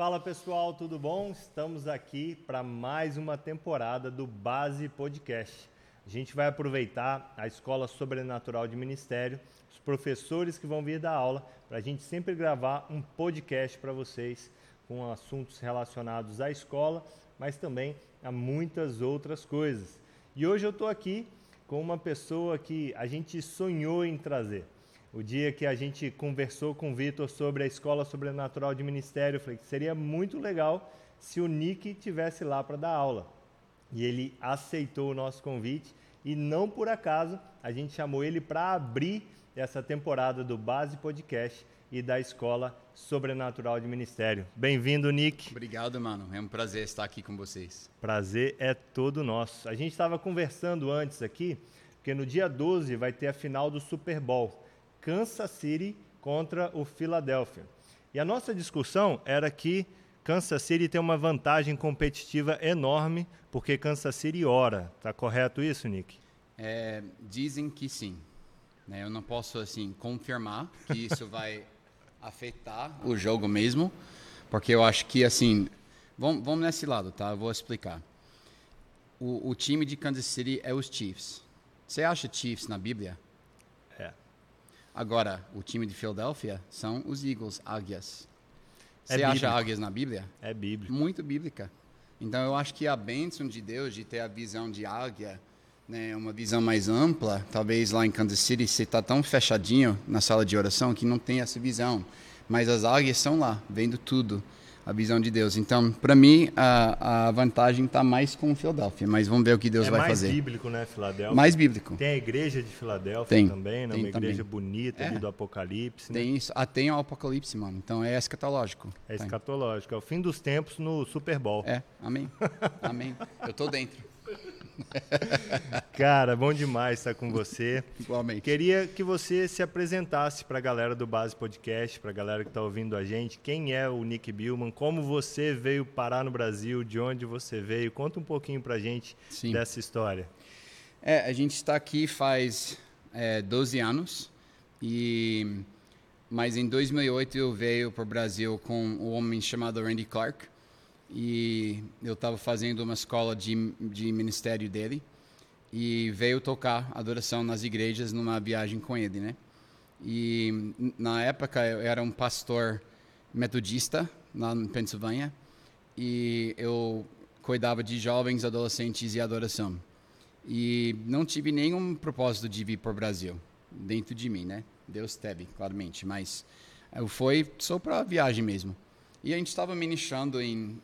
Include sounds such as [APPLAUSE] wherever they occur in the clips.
Fala pessoal, tudo bom? Estamos aqui para mais uma temporada do Base Podcast. A gente vai aproveitar a Escola Sobrenatural de Ministério, os professores que vão vir dar aula, para a gente sempre gravar um podcast para vocês com assuntos relacionados à escola, mas também a muitas outras coisas. E hoje eu estou aqui com uma pessoa que a gente sonhou em trazer. O dia que a gente conversou com o Vitor sobre a Escola Sobrenatural de Ministério, eu falei que seria muito legal se o Nick tivesse lá para dar aula. E ele aceitou o nosso convite e não por acaso a gente chamou ele para abrir essa temporada do Base Podcast e da Escola Sobrenatural de Ministério. Bem-vindo, Nick. Obrigado, mano. É um prazer estar aqui com vocês. Prazer é todo nosso. A gente estava conversando antes aqui, porque no dia 12 vai ter a final do Super Bowl. Kansas City contra o Philadelphia. E a nossa discussão era que Kansas City tem uma vantagem competitiva enorme porque Kansas City ora. Tá correto isso, Nick? É, dizem que sim. Né? Eu não posso assim confirmar que isso [LAUGHS] vai afetar o jogo mesmo, porque eu acho que assim, vamos, vamos nesse lado, tá? Eu vou explicar. O, o time de Kansas City é os Chiefs. Você acha Chiefs na Bíblia? Agora, o time de Filadélfia são os Eagles, águias. É Você é acha águias na Bíblia? É bíblico. Muito bíblica. Então, eu acho que a bênção de Deus de ter a visão de águia, né, uma visão mais ampla, talvez lá em Kansas City você está tão fechadinho na sala de oração que não tem essa visão. Mas as águias estão lá, vendo tudo a visão de Deus. Então, para mim, a, a vantagem está mais com Filadélfia, mas vamos ver o que Deus é vai fazer. mais bíblico, né, Filadélfia? Mais bíblico. Tem a igreja de Filadélfia tem, também, né? Tem uma também. igreja bonita é. do Apocalipse. Tem né? isso. Ah, tem o Apocalipse, mano. Então é escatológico. É escatológico. É o fim dos tempos no Super Bowl. É, amém. [LAUGHS] amém. Eu tô dentro. [LAUGHS] Cara, bom demais estar com você. Igualmente. Queria que você se apresentasse para a galera do Base Podcast, para a galera que está ouvindo a gente. Quem é o Nick Billman? Como você veio parar no Brasil? De onde você veio? Conta um pouquinho para a gente Sim. dessa história. É, a gente está aqui faz é, 12 anos, e mas em 2008 eu veio para o Brasil com um homem chamado Randy Clark e eu estava fazendo uma escola de, de ministério dele e veio tocar adoração nas igrejas numa viagem com ele, né? E na época eu era um pastor metodista lá em Pensilvânia e eu cuidava de jovens, adolescentes e adoração. E não tive nenhum propósito de vir para o Brasil dentro de mim, né? Deus teve, claramente, mas eu fui só para viagem mesmo. E a gente estava ministrando em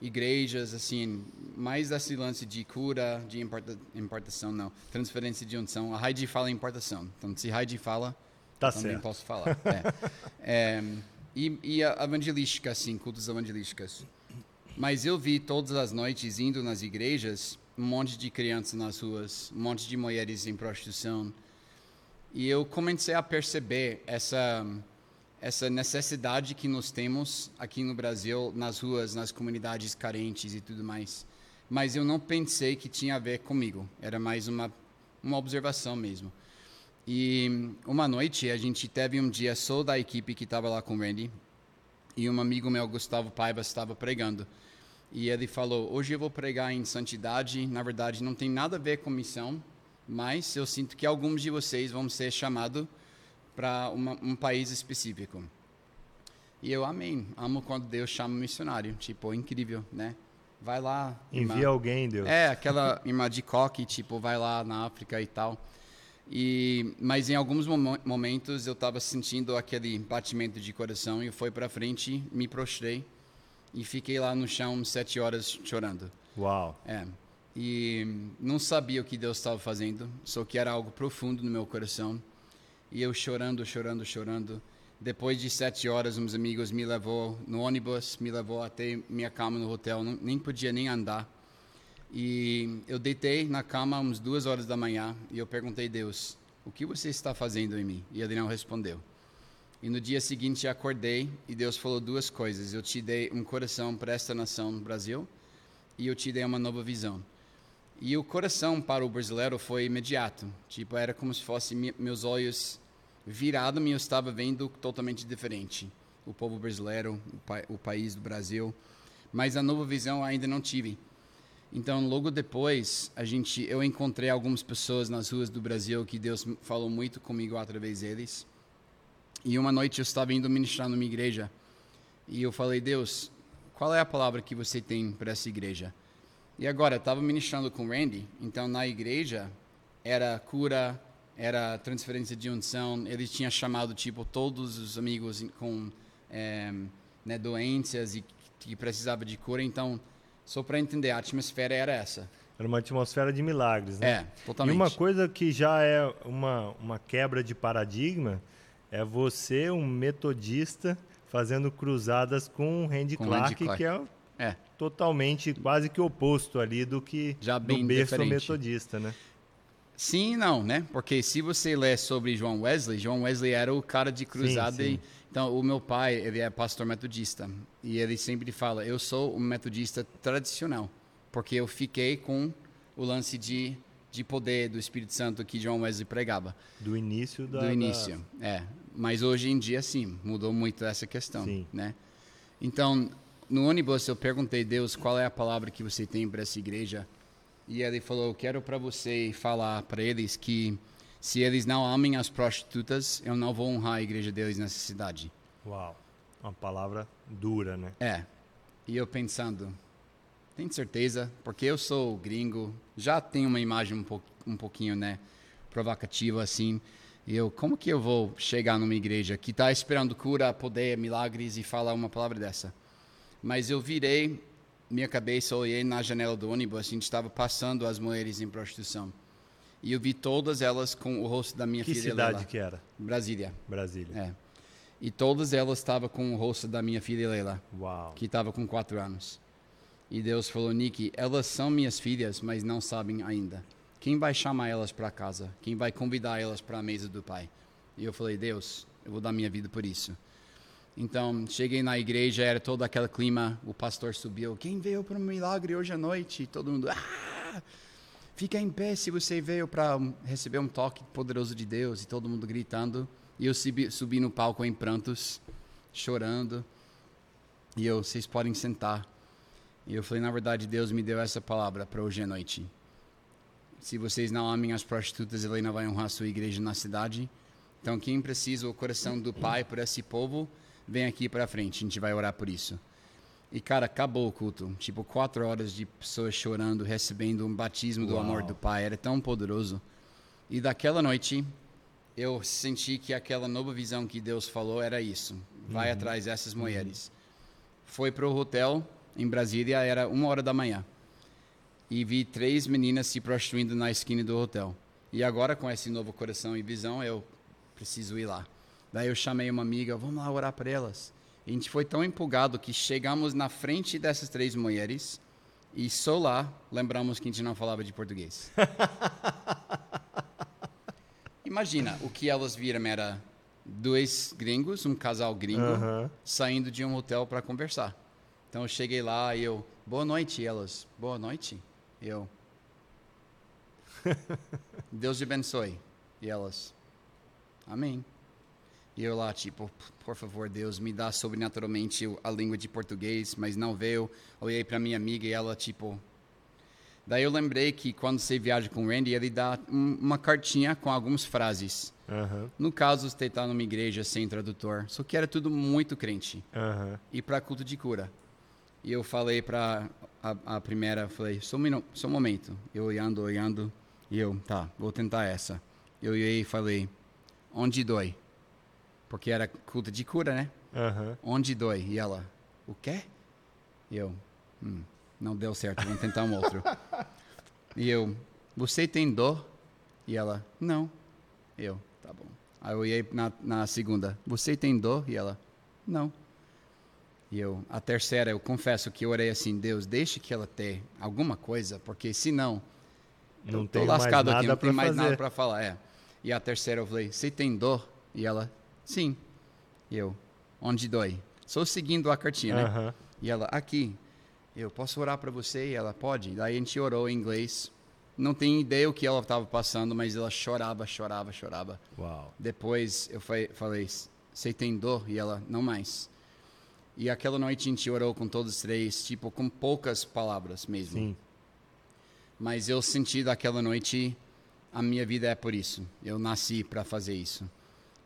igrejas, assim, mais desse lance de cura, de importa, importação, não, transferência de unção. A Heidi fala importação, então se Heidi fala, tá também certo. posso falar. é. [LAUGHS] É, e, e a evangelística, assim, cultos evangelísticas. Mas eu vi todas as noites indo nas igrejas, um monte de crianças nas ruas, um monte de mulheres em prostituição. E eu comecei a perceber essa essa necessidade que nós temos aqui no Brasil, nas ruas, nas comunidades carentes e tudo mais. Mas eu não pensei que tinha a ver comigo. Era mais uma uma observação mesmo. E uma noite a gente teve um dia só da equipe que estava lá com o Randy e um amigo meu, Gustavo Paiva, estava pregando. E ele falou: Hoje eu vou pregar em santidade. Na verdade, não tem nada a ver com missão, mas eu sinto que alguns de vocês vão ser chamados para um país específico. E eu amém. Amo quando Deus chama um missionário. Tipo, incrível, né? Vai lá. Envia irmã. alguém, Deus. É, aquela [LAUGHS] irmã de coque, tipo, vai lá na África e tal. E, mas em alguns mom momentos eu estava sentindo aquele batimento de coração e fui para frente, me prostrei e fiquei lá no chão sete horas chorando. Uau. É. E não sabia o que Deus estava fazendo, só que era algo profundo no meu coração. E eu chorando, chorando, chorando. Depois de sete horas, uns amigos me levou no ônibus, me levou até minha cama no hotel, não, nem podia nem andar. E eu deitei na cama umas duas horas da manhã e eu perguntei a Deus, o que você está fazendo em mim? E ele não respondeu. E no dia seguinte acordei e Deus falou duas coisas. Eu te dei um coração para esta nação Brasil e eu te dei uma nova visão. E o coração para o brasileiro foi imediato. Tipo, era como se fosse meus olhos virados e eu estava vendo totalmente diferente. o povo brasileiro, o, pa o país do Brasil. Mas a nova visão ainda não tive. Então, logo depois, a gente, eu encontrei algumas pessoas nas ruas do Brasil que Deus falou muito comigo através deles. E uma noite eu estava indo ministrar numa igreja e eu falei, Deus, qual é a palavra que você tem para essa igreja? E agora, eu estava ministrando com Randy, então na igreja era cura, era transferência de unção, ele tinha chamado tipo todos os amigos com é, né, doenças e que precisava de cura, então só para entender, a atmosfera era essa. Era uma atmosfera de milagres, né? É, totalmente. E uma coisa que já é uma, uma quebra de paradigma é você, um metodista, fazendo cruzadas com o Randy, com Clark, Clark, que é, é, totalmente, quase que oposto ali do que já bem do berço diferente. metodista, né? Sim e não, né? Porque se você lê sobre João Wesley, João Wesley era o cara de cruzada sim, sim. então, o meu pai, ele é pastor metodista. E ele sempre fala, eu sou um metodista tradicional. Porque eu fiquei com o lance de, de poder do Espírito Santo que John Wesley pregava. Do início da... Do início, da... é. Mas hoje em dia, sim, mudou muito essa questão, sim. né? Então, no ônibus eu perguntei, Deus, qual é a palavra que você tem para essa igreja? E ele falou, quero para você falar para eles que se eles não amem as prostitutas, eu não vou honrar a igreja deles nessa cidade. Uau, uma palavra dura, né? É. E eu pensando, tem certeza? Porque eu sou gringo, já tenho uma imagem um, po um pouquinho, né, provocativa assim. E eu, como que eu vou chegar numa igreja que está esperando cura, poder, milagres e falar uma palavra dessa? Mas eu virei minha cabeça, olhei na janela do ônibus, a gente estava passando as mulheres em prostituição. E eu vi todas elas com o rosto da minha que filha cidade Leila. que era? Brasília. Brasília. É. E todas elas estavam com o rosto da minha filha Leila. Uau. Que estava com quatro anos. E Deus falou, Nick, elas são minhas filhas, mas não sabem ainda. Quem vai chamar elas para casa? Quem vai convidar elas para a mesa do Pai? E eu falei, Deus, eu vou dar minha vida por isso. Então, cheguei na igreja, era todo aquele clima, o pastor subiu, quem veio para um milagre hoje à noite? Todo mundo, ah! Fica em pé se você veio para receber um toque poderoso de Deus e todo mundo gritando. E eu subi, subi no palco em prantos, chorando. E eu, vocês podem sentar. E eu falei, na verdade, Deus me deu essa palavra para hoje à noite. Se vocês não amem as prostitutas, ele não vai honrar sua igreja na cidade. Então, quem precisa o coração do Pai por esse povo, vem aqui para frente. A gente vai orar por isso. E, cara, acabou o culto. Tipo, quatro horas de pessoas chorando, recebendo um batismo do Uau. amor do Pai. Era tão poderoso. E daquela noite, eu senti que aquela nova visão que Deus falou era isso. Vai uhum. atrás dessas mulheres. Uhum. Foi para o hotel em Brasília, era uma hora da manhã. E vi três meninas se prostituindo na esquina do hotel. E agora, com esse novo coração e visão, eu preciso ir lá. Daí eu chamei uma amiga, vamos lá orar para elas. A gente foi tão empolgado que chegamos na frente dessas três mulheres e só lá lembramos que a gente não falava de português. [LAUGHS] Imagina, o que elas viram era dois gringos, um casal gringo, uh -huh. saindo de um hotel para conversar. Então eu cheguei lá e eu, boa noite, e elas, boa noite. E eu, [LAUGHS] Deus te abençoe. E elas, amém. E eu lá, tipo, por favor, Deus, me dá sobrenaturalmente a língua de português, mas não veio. Olhei para minha amiga e ela, tipo. Daí eu lembrei que quando você viaja com o Randy, ele dá um, uma cartinha com algumas frases. Uhum. No caso, você está numa igreja sem tradutor, só que era tudo muito crente. Uhum. E para culto de cura. E eu falei para a, a, primeira, falei, só um, só um momento. Eu olhando, olhando, e eu, tá, vou tentar essa. Eu olhei e falei, onde dói? Porque era culto de cura, né? Uhum. Onde dói? E ela, o quê? E eu, hum, não deu certo, vamos tentar um outro. e eu, você tem dor? E ela, não. E eu, tá bom. Aí eu olhei na, na segunda, você tem dor? E ela, não. E eu, a terceira, eu confesso que eu orei assim, Deus, deixe que ela tenha alguma coisa, porque senão não eu tô lascado aqui, não tem mais fazer. nada para falar. É. E a terceira eu falei, você tem dor? E ela, Sim. E eu, onde dói? Só seguindo a cartinha, né? E ela, aqui. Eu, posso orar para você? E ela, pode. Daí a gente orou em inglês. Não tenho ideia o que ela estava passando, mas ela chorava, chorava, chorava. Uau. Depois eu falei, você tem dor? E ela, não mais. E aquela noite a gente orou com todos os três, tipo, com poucas palavras mesmo. Sim. Mas eu senti daquela noite, a minha vida é por isso. Eu nasci para fazer isso.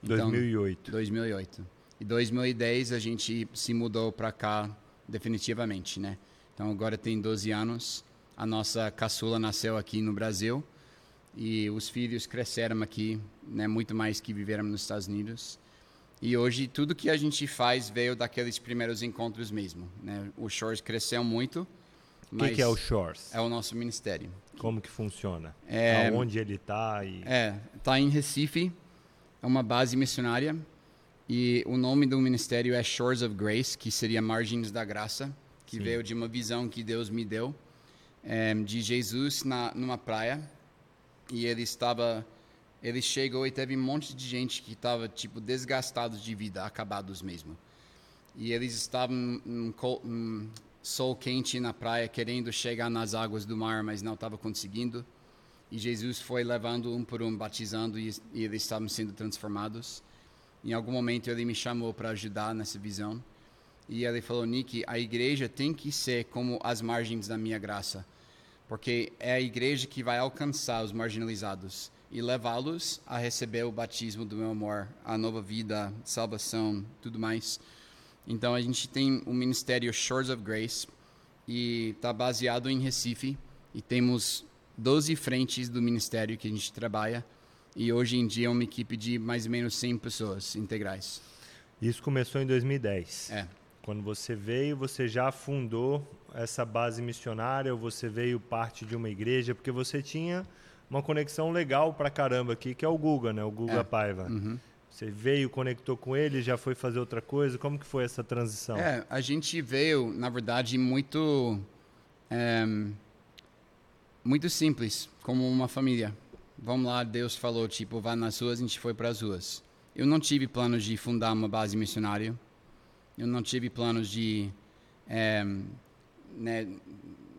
Então, 2008. 2008. E 2010 a gente se mudou para cá definitivamente, né? Então agora tem 12 anos. A nossa caçula nasceu aqui no Brasil e os filhos cresceram aqui, né? Muito mais que viveram nos Estados Unidos. E hoje tudo que a gente faz veio daqueles primeiros encontros mesmo, né? O Shores cresceu muito. O que, que é o Shores? É o nosso ministério. Como que funciona? É- Aonde ele está e... É, tá em Recife, é uma base missionária e o nome do ministério é Shores of Grace, que seria Margens da Graça, que Sim. veio de uma visão que Deus me deu eh, de Jesus na numa praia e ele estava ele chegou e teve um monte de gente que estava tipo desgastados de vida, acabados mesmo. E eles estavam col- num sol quente na praia, querendo chegar nas águas do mar, mas não estava conseguindo. E Jesus foi levando um por um, batizando, e, e eles estavam sendo transformados. Em algum momento ele me chamou para ajudar nessa visão. E ele falou: Nick, a igreja tem que ser como as margens da minha graça. Porque é a igreja que vai alcançar os marginalizados e levá-los a receber o batismo do meu amor, a nova vida, salvação, tudo mais. Então a gente tem o ministério Shores of Grace e está baseado em Recife e temos 12 frentes do ministério que a gente trabalha e hoje em dia é uma equipe de mais ou menos 100 pessoas integrais. Isso começou em 2010. É. Quando você veio, você já fundou essa base missionária ou você veio parte de uma igreja? Porque você tinha uma conexão legal pra caramba aqui, que é o Guga, né? O Guga É. Paiva. Uhum. Você veio, conectou com ele, já foi fazer outra coisa? Como que foi essa transição? É, a gente veio, na verdade, muito é, muito simples, como uma família. Vamos lá, Deus falou, tipo, vá nas ruas, a gente foi para as ruas. Eu não tive planos de fundar uma base missionária. Eu não tive planos de é, né,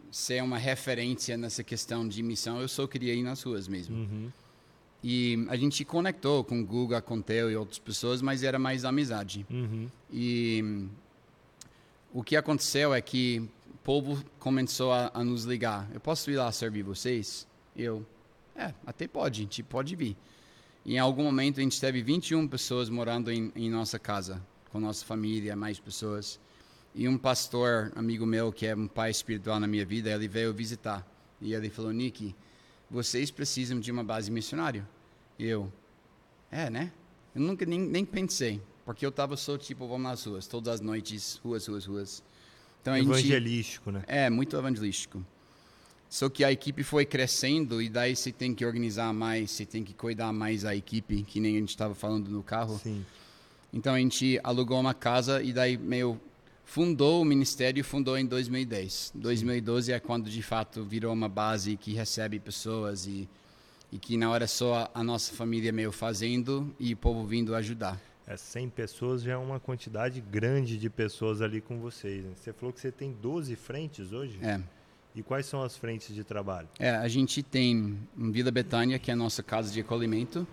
ser uma referência nessa questão de missão. Eu só queria ir nas ruas mesmo. Uhum. E a gente conectou com o Guga, com o Theo e outras pessoas, mas era mais amizade. Uhum. E o que aconteceu é que povo começou a, a nos ligar. Eu posso ir lá servir vocês? Eu, é, até pode, a gente pode vir. E em algum momento a gente teve 21 pessoas morando em, em nossa casa, com nossa família, mais pessoas. E um pastor, amigo meu, que é um pai espiritual na minha vida, ele veio visitar. E ele falou, Nick, vocês precisam de uma base missionária. Eu, é, né? Eu nunca nem, nem pensei, porque eu tava só tipo, vamos nas ruas, todas as noites, ruas, ruas, ruas. Então a gente Evangelístico, né? é muito evangelístico. Só que a equipe foi crescendo e daí você tem que organizar mais, você tem que cuidar mais da equipe, que nem a gente estava falando no carro. Sim. Então a gente alugou uma casa e daí meio fundou o ministério, fundou em 2010. 2012 é quando de fato virou uma base que recebe pessoas e e que na hora só a, a nossa família meio fazendo e o povo vindo ajudar. É, 100 pessoas já é uma quantidade grande de pessoas ali com vocês. né? Você falou que você tem 12 frentes hoje? É. E quais são as frentes de trabalho? É, a gente tem em Vila Betânia, que é a nossa casa de acolhimento,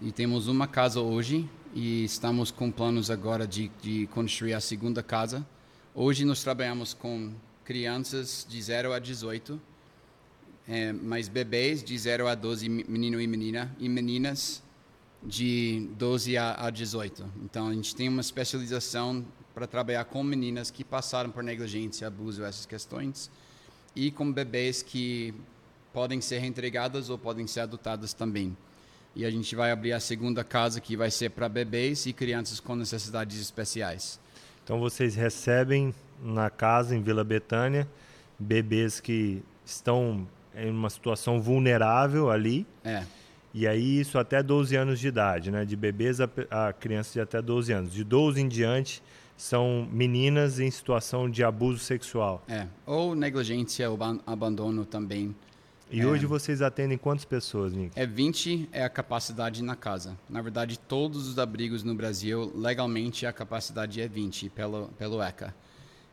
e temos uma casa hoje e estamos com planos agora de, de construir a segunda casa. Hoje nós trabalhamos com crianças de 0 a 18, é, mas bebês de 0 a 12, me- menino e menina, e meninas de 12 a, a 18. Então a gente tem uma especialização para trabalhar com meninas que passaram por negligência, abuso, essas questões e com bebês que podem ser reentregadas ou podem ser adotadas também. E a gente vai abrir a segunda casa que vai ser para bebês e crianças com necessidades especiais. Então vocês recebem na casa em Vila Betânia bebês que estão em uma situação vulnerável ali. É, E aí isso até 12 anos de idade, né? De bebês a, a crianças de até 12 anos. De 12 em diante são meninas em situação de abuso sexual. é. Ou negligência ou ban- abandono também. E É. hoje vocês atendem quantas pessoas, Nick? É 20 é a capacidade na casa. Na verdade, todos os abrigos no Brasil, legalmente, a capacidade é 20 pelo, pelo ECA.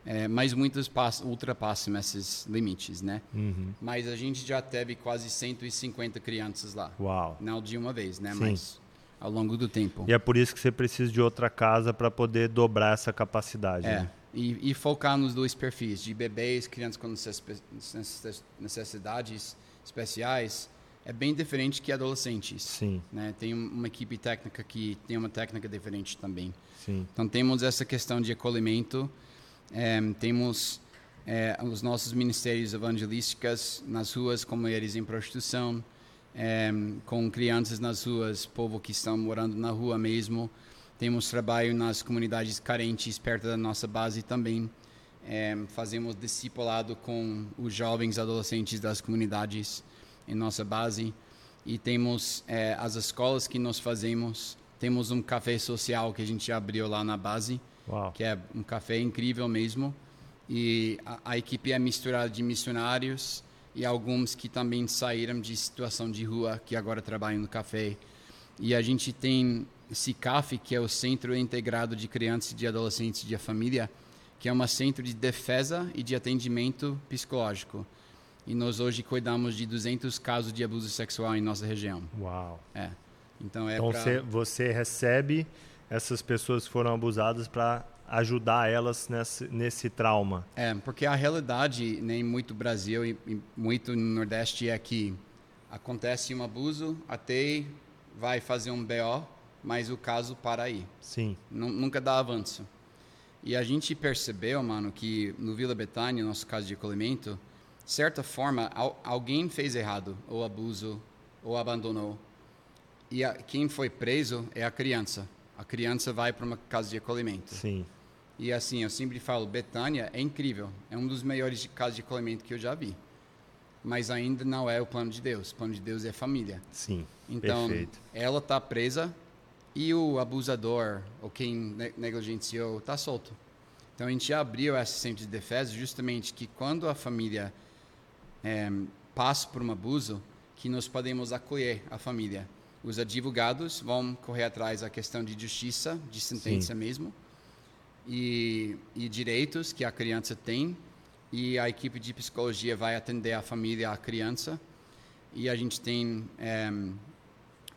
É, mas muitos pass- ultrapassam esses limites, né? Uhum. Mas a gente já teve quase 150 crianças lá. Uau. Não de uma vez, né? Sim. Mas ao longo do tempo. E é por isso que você precisa de outra casa para poder dobrar essa capacidade. É, né? E, e, focar nos dois perfis, de bebês, crianças com necessidades especiais, é bem diferente que adolescentes. Sim. Né? Tem uma equipe técnica que tem uma técnica diferente também. Sim. Então temos essa questão de acolhimento, é, temos é, os nossos ministérios evangelísticos nas ruas com mulheres em prostituição, é, com crianças nas ruas, povo que estão morando na rua mesmo. Temos trabalho nas comunidades carentes perto da nossa base também. É, fazemos discipulado com os jovens adolescentes das comunidades em nossa base. E temos é, as escolas que nós fazemos. Temos um café social que a gente abriu lá na base, Uau. que é um café incrível mesmo. E a, a equipe é misturada de missionários e alguns que também saíram de situação de rua, que agora trabalham no café. E a gente tem CICAF, que é o Centro Integrado de Crianças e de Adolescentes de Família, que é um centro de defesa e de atendimento psicológico. E nós hoje cuidamos de 200 casos de abuso sexual em nossa região. Uau. É. Então é Então pra... você, você recebe essas pessoas que foram abusadas para ajudar elas nesse, nesse trauma. É, porque a realidade nem muito Brasil e, e muito no Nordeste é que acontece um abuso, até vai fazer um BO, mas o caso para aí. Sim. Nun- Nunca dá avanço. E a gente percebeu, mano, que no Vila Betânia, nosso caso de acolhimento, certa forma, al- alguém fez errado, ou abuso, ou abandonou. E a- quem foi preso é a criança. A criança vai para uma casa de acolhimento. Sim. E assim, eu sempre falo, Betânia é incrível. É um dos melhores casos de acolhimento que eu já vi. Mas ainda não é o plano de Deus. O plano de Deus é família. Sim. Então, Perfeito. ela está presa e o abusador, ou quem ne- negligenciou, está solto. Então, a gente abriu esse centro de defesa justamente que quando a família eh, passa por um abuso, que nós podemos acolher a família. Os advogados vão correr atrás da questão de justiça, de sentença mesmo, e, e direitos que a criança tem, e a equipe de psicologia vai atender a família, a criança, e a gente tem eh,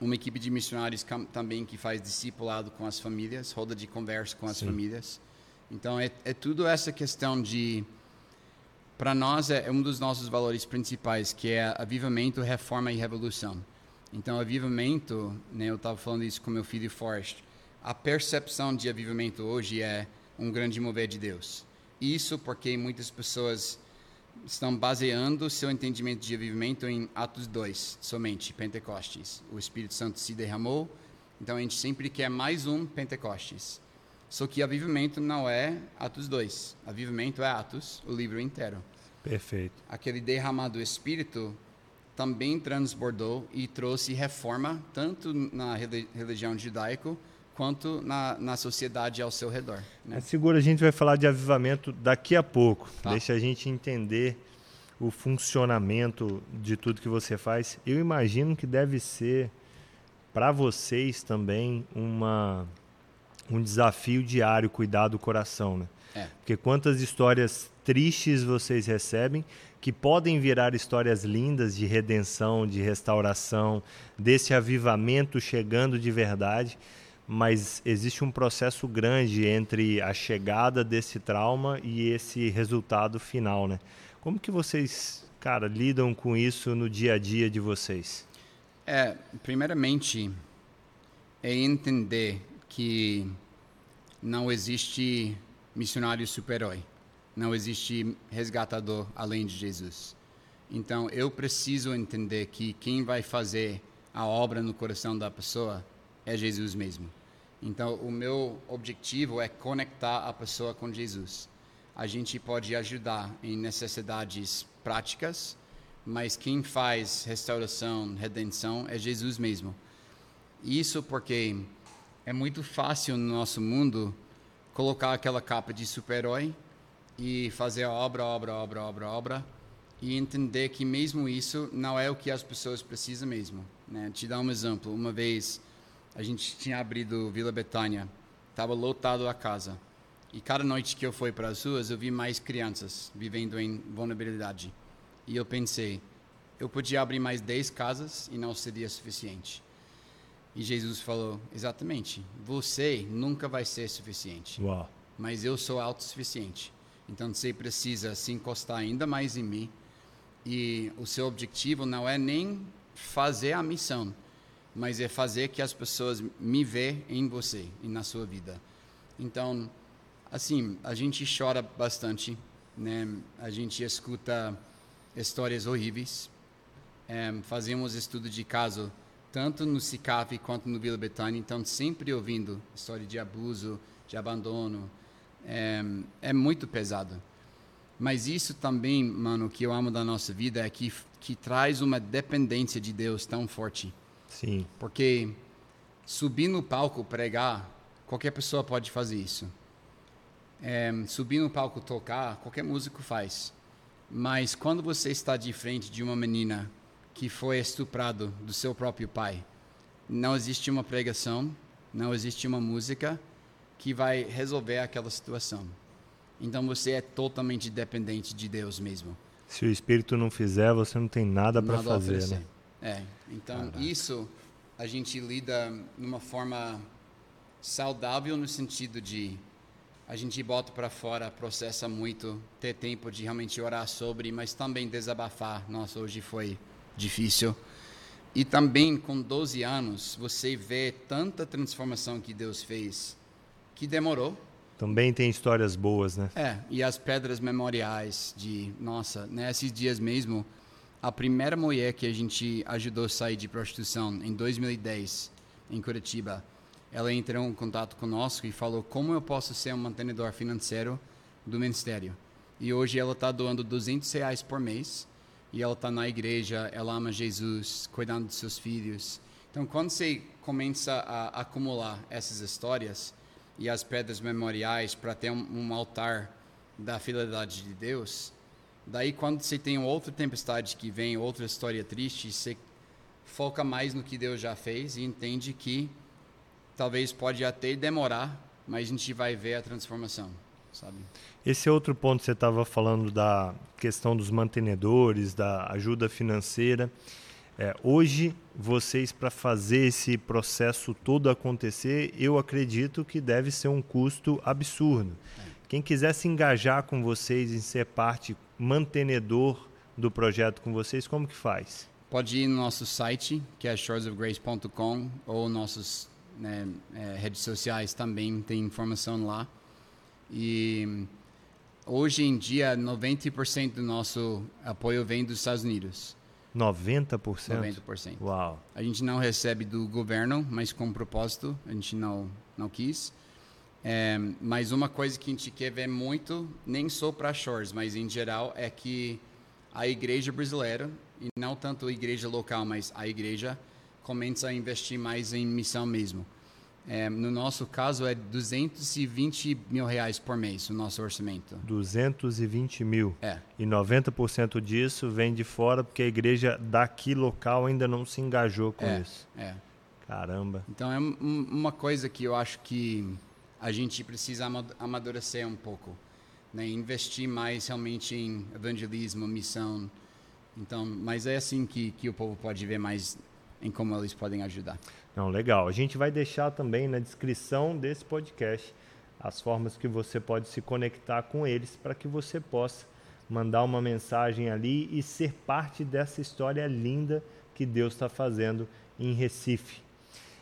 uma equipe de missionários também que faz discipulado com as famílias, roda de conversa com as Sim. famílias. Então é, é tudo essa questão de para nós é um dos nossos valores principais, que é avivamento, reforma e revolução. Então, avivamento, né, eu estava falando isso com meu filho Forrest, a percepção de avivamento hoje é um grande mover de Deus. Isso porque muitas pessoas estão baseando seu entendimento de avivamento em Atos 2, somente, Pentecostes. O Espírito Santo se derramou, então a gente sempre quer mais um Pentecostes. Só que avivamento não é Atos 2. Avivamento é Atos, o livro inteiro. Perfeito. Aquele derramado do Espírito também transbordou e trouxe reforma tanto na reli- religião judaica quanto na, na sociedade ao seu redor. Né? É seguro, a gente vai falar de avivamento daqui a pouco. Tá. Deixa a gente entender o funcionamento de tudo que você faz. Eu imagino que deve ser para vocês também uma um desafio diário cuidar do coração, né? É. Porque quantas histórias tristes vocês recebem que podem virar histórias lindas de redenção, de restauração, desse avivamento chegando de verdade, mas existe um processo grande entre a chegada desse trauma e esse resultado final, né? Como que vocês, cara, lidam com isso no dia a dia de vocês? É, primeiramente, é entender que não existe missionário super-herói. Não existe resgatador além de Jesus. Então, eu preciso entender que quem vai fazer a obra no coração da pessoa é Jesus mesmo. Então, o meu objetivo é conectar a pessoa com Jesus. A gente pode ajudar em necessidades práticas, mas quem faz restauração, redenção é Jesus mesmo. Isso porque é muito fácil no nosso mundo colocar aquela capa de super-herói e fazer obra, obra, obra, obra, obra e entender que mesmo isso não é o que as pessoas precisam mesmo. Né? Te dar um exemplo. Uma vez a gente tinha abrido Vila Betânia, estava lotado a casa. E cada noite que eu fui para as ruas, eu vi mais crianças vivendo em vulnerabilidade. E eu pensei, eu podia abrir mais 10 casas e não seria suficiente. E Jesus falou, exatamente, você nunca vai ser suficiente. Uau. mas eu sou autossuficiente. Então você precisa se encostar ainda mais em mim. E o seu objetivo não é nem fazer a missão, mas é fazer que as pessoas me vejam em você e na sua vida. Então, assim, a gente chora bastante, né? A gente escuta histórias horríveis. É, fazemos estudo de caso tanto no CICAF quanto no Vila Betânia, então sempre ouvindo história de abuso, de abandono. É, é muito pesado. Mas isso também, mano, que eu amo da nossa vida é que, que traz uma dependência de Deus tão forte. Sim. Porque subir no palco pregar, qualquer pessoa pode fazer isso. É, subir no palco tocar, qualquer músico faz. Mas quando você está de frente de uma menina que foi estuprado do seu próprio pai, não existe uma pregação, não existe uma música que vai resolver aquela situação. Então você é totalmente dependente de Deus mesmo. Se o Espírito não fizer, você não tem nada para fazer, né? É. Então Caraca. isso a gente lida numa forma saudável no sentido de a gente bota para fora, processa muito, ter tempo de realmente orar sobre, mas também desabafar. Nossa, hoje foi difícil. E também com 12 anos, você vê tanta transformação que Deus fez, que demorou. Também tem histórias boas, né? É, e as pedras memoriais de, nossa, nesses dias mesmo, a primeira mulher que a gente ajudou a sair de prostituição em 2010, em Curitiba, ela entrou em contato conosco e falou como eu posso ser um mantenedor financeiro do ministério. E hoje ela está doando 200 reais por mês e ela está na igreja, ela ama Jesus, cuidando dos seus filhos. Então, quando você começa a acumular essas histórias e as pedras memoriais para ter um, um, altar da fidelidade de Deus, daí quando você tem outra tempestade que vem, outra história triste, você foca mais no que Deus já fez e entende que talvez pode até demorar, mas a gente vai ver a transformação, sabe? Esse é outro ponto que você estava falando da questão dos mantenedores, da ajuda financeira. É, hoje, vocês, para fazer esse processo todo acontecer, eu acredito que deve ser um custo absurdo. Quem quiser se engajar com vocês em ser parte mantenedor do projeto com vocês, como que faz? Pode ir no nosso site, que é shoresofgrace.com, ou nossos né, é, redes sociais também tem informação lá. E hoje em dia, 90% do nosso apoio vem dos Estados Unidos. 90%? 90%. Uau. A gente não recebe do governo, mas com propósito, a gente não, não quis. É, mas uma coisa que a gente quer ver muito, nem só para Shores, mas em geral, é que a igreja brasileira, e não tanto a igreja local, mas a igreja começa a investir mais em missão mesmo. É, no nosso caso é 220 mil reais por mês o nosso orçamento. 220 mil. É. E 90% disso vem de fora porque a igreja daqui local ainda não se engajou com é, isso. É. Caramba. Então é uma coisa que eu acho que a gente precisa amadurecer um pouco, né? Investir mais realmente em evangelismo, missão. Então, mas é assim que que o povo pode ver mais em como eles podem ajudar. Não, legal. A gente vai deixar também na descrição desse podcast as formas que você pode se conectar com eles para que você possa mandar uma mensagem ali e ser parte dessa história linda que Deus está fazendo em Recife.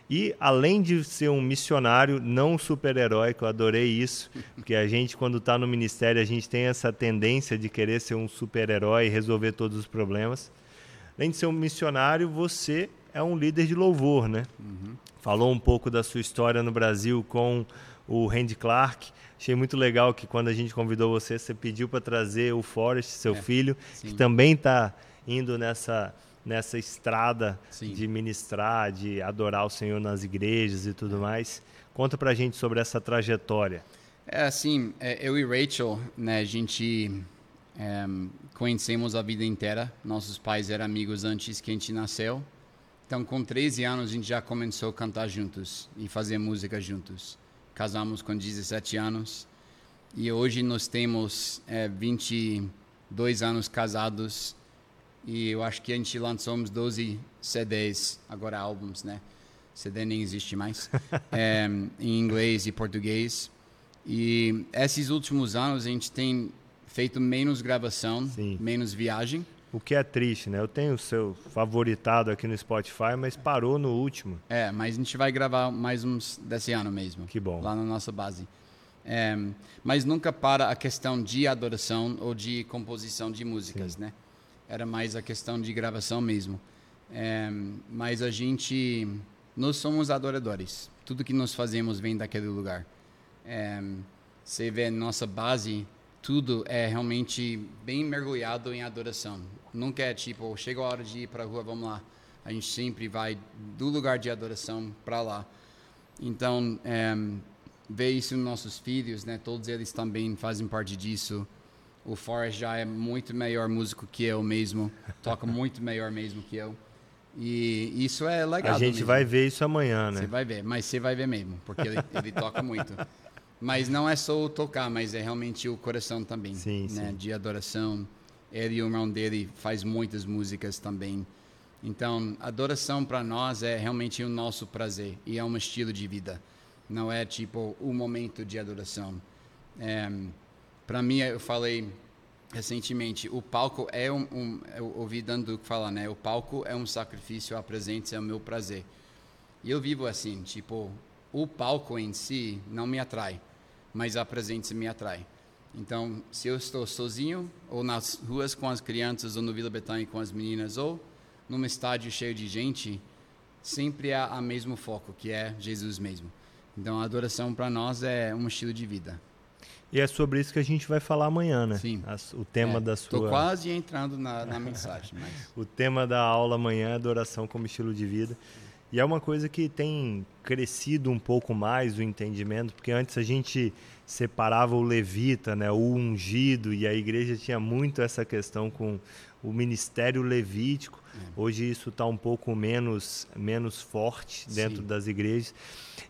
E além de ser um missionário, não um super-herói, que eu adorei isso, porque a gente, quando está no ministério, a gente tem essa tendência de querer ser um super-herói e resolver todos os problemas. Além de ser um missionário, você é um líder de louvor, né? Uhum. Falou um pouco da sua história no Brasil com o Randy Clark. Achei muito legal que quando a gente convidou você, você pediu para trazer o Forrest, seu é, filho, sim. que também está indo nessa nessa estrada sim. de ministrar, de adorar o Senhor nas igrejas e tudo é. mais. Conta para a gente sobre essa trajetória. É assim, é, eu e Rachel, né, a gente é, conhecemos a vida inteira. Nossos pais eram amigos antes que a gente nasceu. Então, com 13 anos, a gente já começou a cantar juntos e fazer música juntos. Casamos com 17 anos e hoje nós temos é, 22 anos casados e eu acho que a gente lançou uns 12 CDs, agora álbuns, né? CD nem existe mais, [LAUGHS] é, em inglês e português. E esses últimos anos a gente tem feito menos gravação, Sim. menos viagem. O que é triste, né? Eu tenho o seu favoritado aqui no Spotify, mas parou no último. É, mas a gente vai gravar mais uns desse ano mesmo. Que bom. Lá na nossa base. É, mas nunca para a questão de adoração ou de composição de músicas, né? Era mais a questão de gravação mesmo. É, mas a gente, nós somos adoradores. Tudo que nós fazemos vem daquele lugar. É, você vê nossa base, tudo é realmente bem mergulhado em adoração. Nunca é tipo, chega a hora de ir para a rua, vamos lá. A gente sempre vai do lugar de adoração para lá. Então, é, ver isso nos nossos filhos, né? Todos eles também fazem parte disso. O Forrest já é muito melhor músico que eu mesmo, toca [LAUGHS] muito melhor mesmo que eu. E isso é legal. A gente mesmo. vai ver isso amanhã, né? Você vai ver, mas você vai ver mesmo, porque ele, ele toca muito. [LAUGHS] Mas não é só o tocar, mas é realmente o coração também, Sim, né? sim. De adoração. Ele e o irmão dele faz muitas músicas também. Então, adoração para nós é realmente o nosso prazer e é um estilo de vida. Não é tipo o momento de adoração. É, para mim, eu falei recentemente, o palco é um, um eu ouvi Dandu falar, né? O palco é um sacrifício, a presença é o meu prazer. E eu vivo assim, tipo, o palco em si não me atrai, mas a presença me atrai. Então, se eu estou sozinho, ou nas ruas com as crianças, ou no Vila Betânia com as meninas, ou num estádio cheio de gente, sempre há o mesmo foco, que é Jesus mesmo. Então, a adoração para nós é um estilo de vida. E é sobre isso que a gente vai falar amanhã, né? Sim. As- o tema É, da sua. quase entrando na, na mensagem, mas... [LAUGHS] O tema da aula amanhã é adoração como estilo de vida. E é uma coisa que tem crescido um pouco mais o entendimento, porque antes a gente separava o levita, né, o ungido, e a igreja tinha muito essa questão com o ministério levítico. Hoje isso está um pouco menos, menos forte dentro Sim. das igrejas.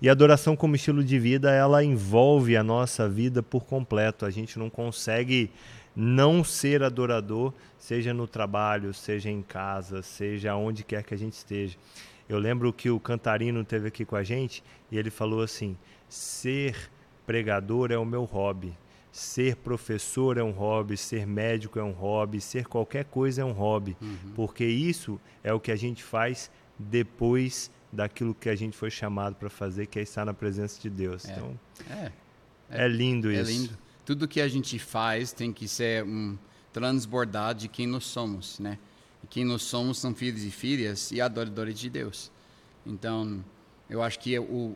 E a adoração como estilo de vida, ela envolve a nossa vida por completo. A gente não consegue não ser adorador, seja no trabalho, seja em casa, seja onde quer que a gente esteja. Eu lembro que o Cantarino teve aqui com a gente e ele falou assim: ser pregador é o meu hobby. Ser professor é um hobby, ser médico é um hobby, ser qualquer coisa é um hobby, porque isso é o que a gente faz depois daquilo que a gente foi chamado para fazer, que é estar na presença de Deus. É. Então, É, é, lindo é isso. lindo. Tudo que a gente faz tem que ser um transbordar de quem nós somos, né? E quem nós somos são filhos e filhas e adoradores de Deus. Então, eu acho que o,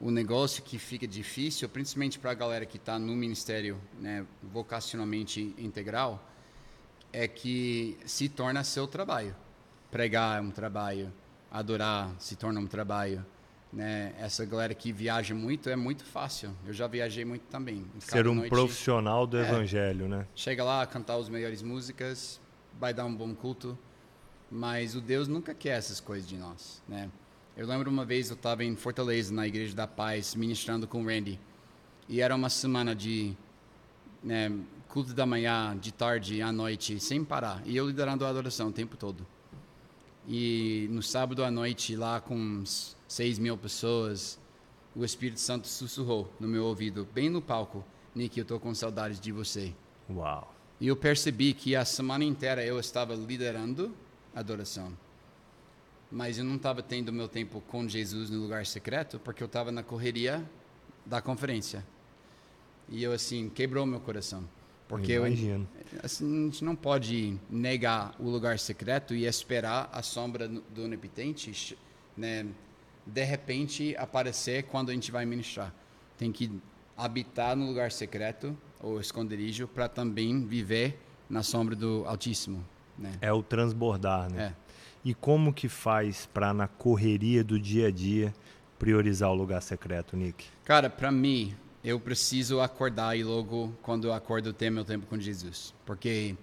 o negócio que fica difícil, principalmente para a galera que está no ministério né, vocacionalmente integral, é que se torna seu trabalho. Pregar é um trabalho, adorar se torna um trabalho. Né? Essa galera que viaja muito é muito fácil. Eu já viajei muito também. Ser um noite, profissional do É. evangelho, né? Chega lá, cantar as melhores músicas, vai dar um bom culto, mas o Deus nunca quer essas coisas de nós, né? Eu lembro uma vez eu estava em Fortaleza, na Igreja da Paz, ministrando com o Randy, e era uma semana de né, culto da manhã, de tarde, à noite, sem parar, e eu liderando a adoração o tempo todo. E no sábado à noite, lá com uns 6 mil pessoas, o Espírito Santo sussurrou no meu ouvido, bem no palco, Nick, eu tô com saudades de você. Uau. E eu percebi que a semana inteira eu estava liderando a adoração. Mas eu não estava tendo meu tempo com Jesus no lugar secreto, porque eu estava na correria da conferência. E eu, assim, quebrou meu coração. Porque eu, Imagino. assim, a gente não pode negar o lugar secreto e esperar a sombra do onipotente, né, de repente aparecer quando a gente vai ministrar. Tem que habitar no lugar secreto ou esconderijo para também viver na sombra do Altíssimo, né? É o transbordar, né? É. E como que faz para na correria do dia a dia priorizar o lugar secreto, Nick? Cara, para mim, eu preciso acordar e logo quando eu acordo ter meu tempo com Jesus. Porque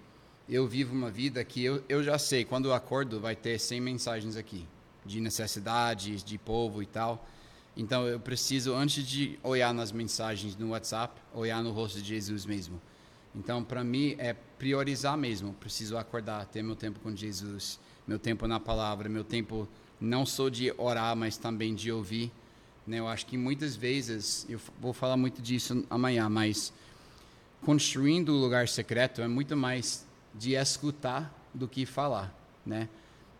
eu vivo uma vida que eu, eu já sei, quando eu acordo vai ter 100 mensagens aqui, de necessidades, de povo e tal. Então eu preciso, antes de olhar nas mensagens no WhatsApp, olhar no rosto de Jesus mesmo. Então, para mim, é priorizar mesmo. Preciso acordar, ter meu tempo com Jesus, meu tempo na palavra, meu tempo não só de orar, mas também de ouvir Né? Eu acho que muitas vezes, eu vou falar muito disso amanhã, mas construindo o lugar secreto é muito mais de escutar do que falar, né?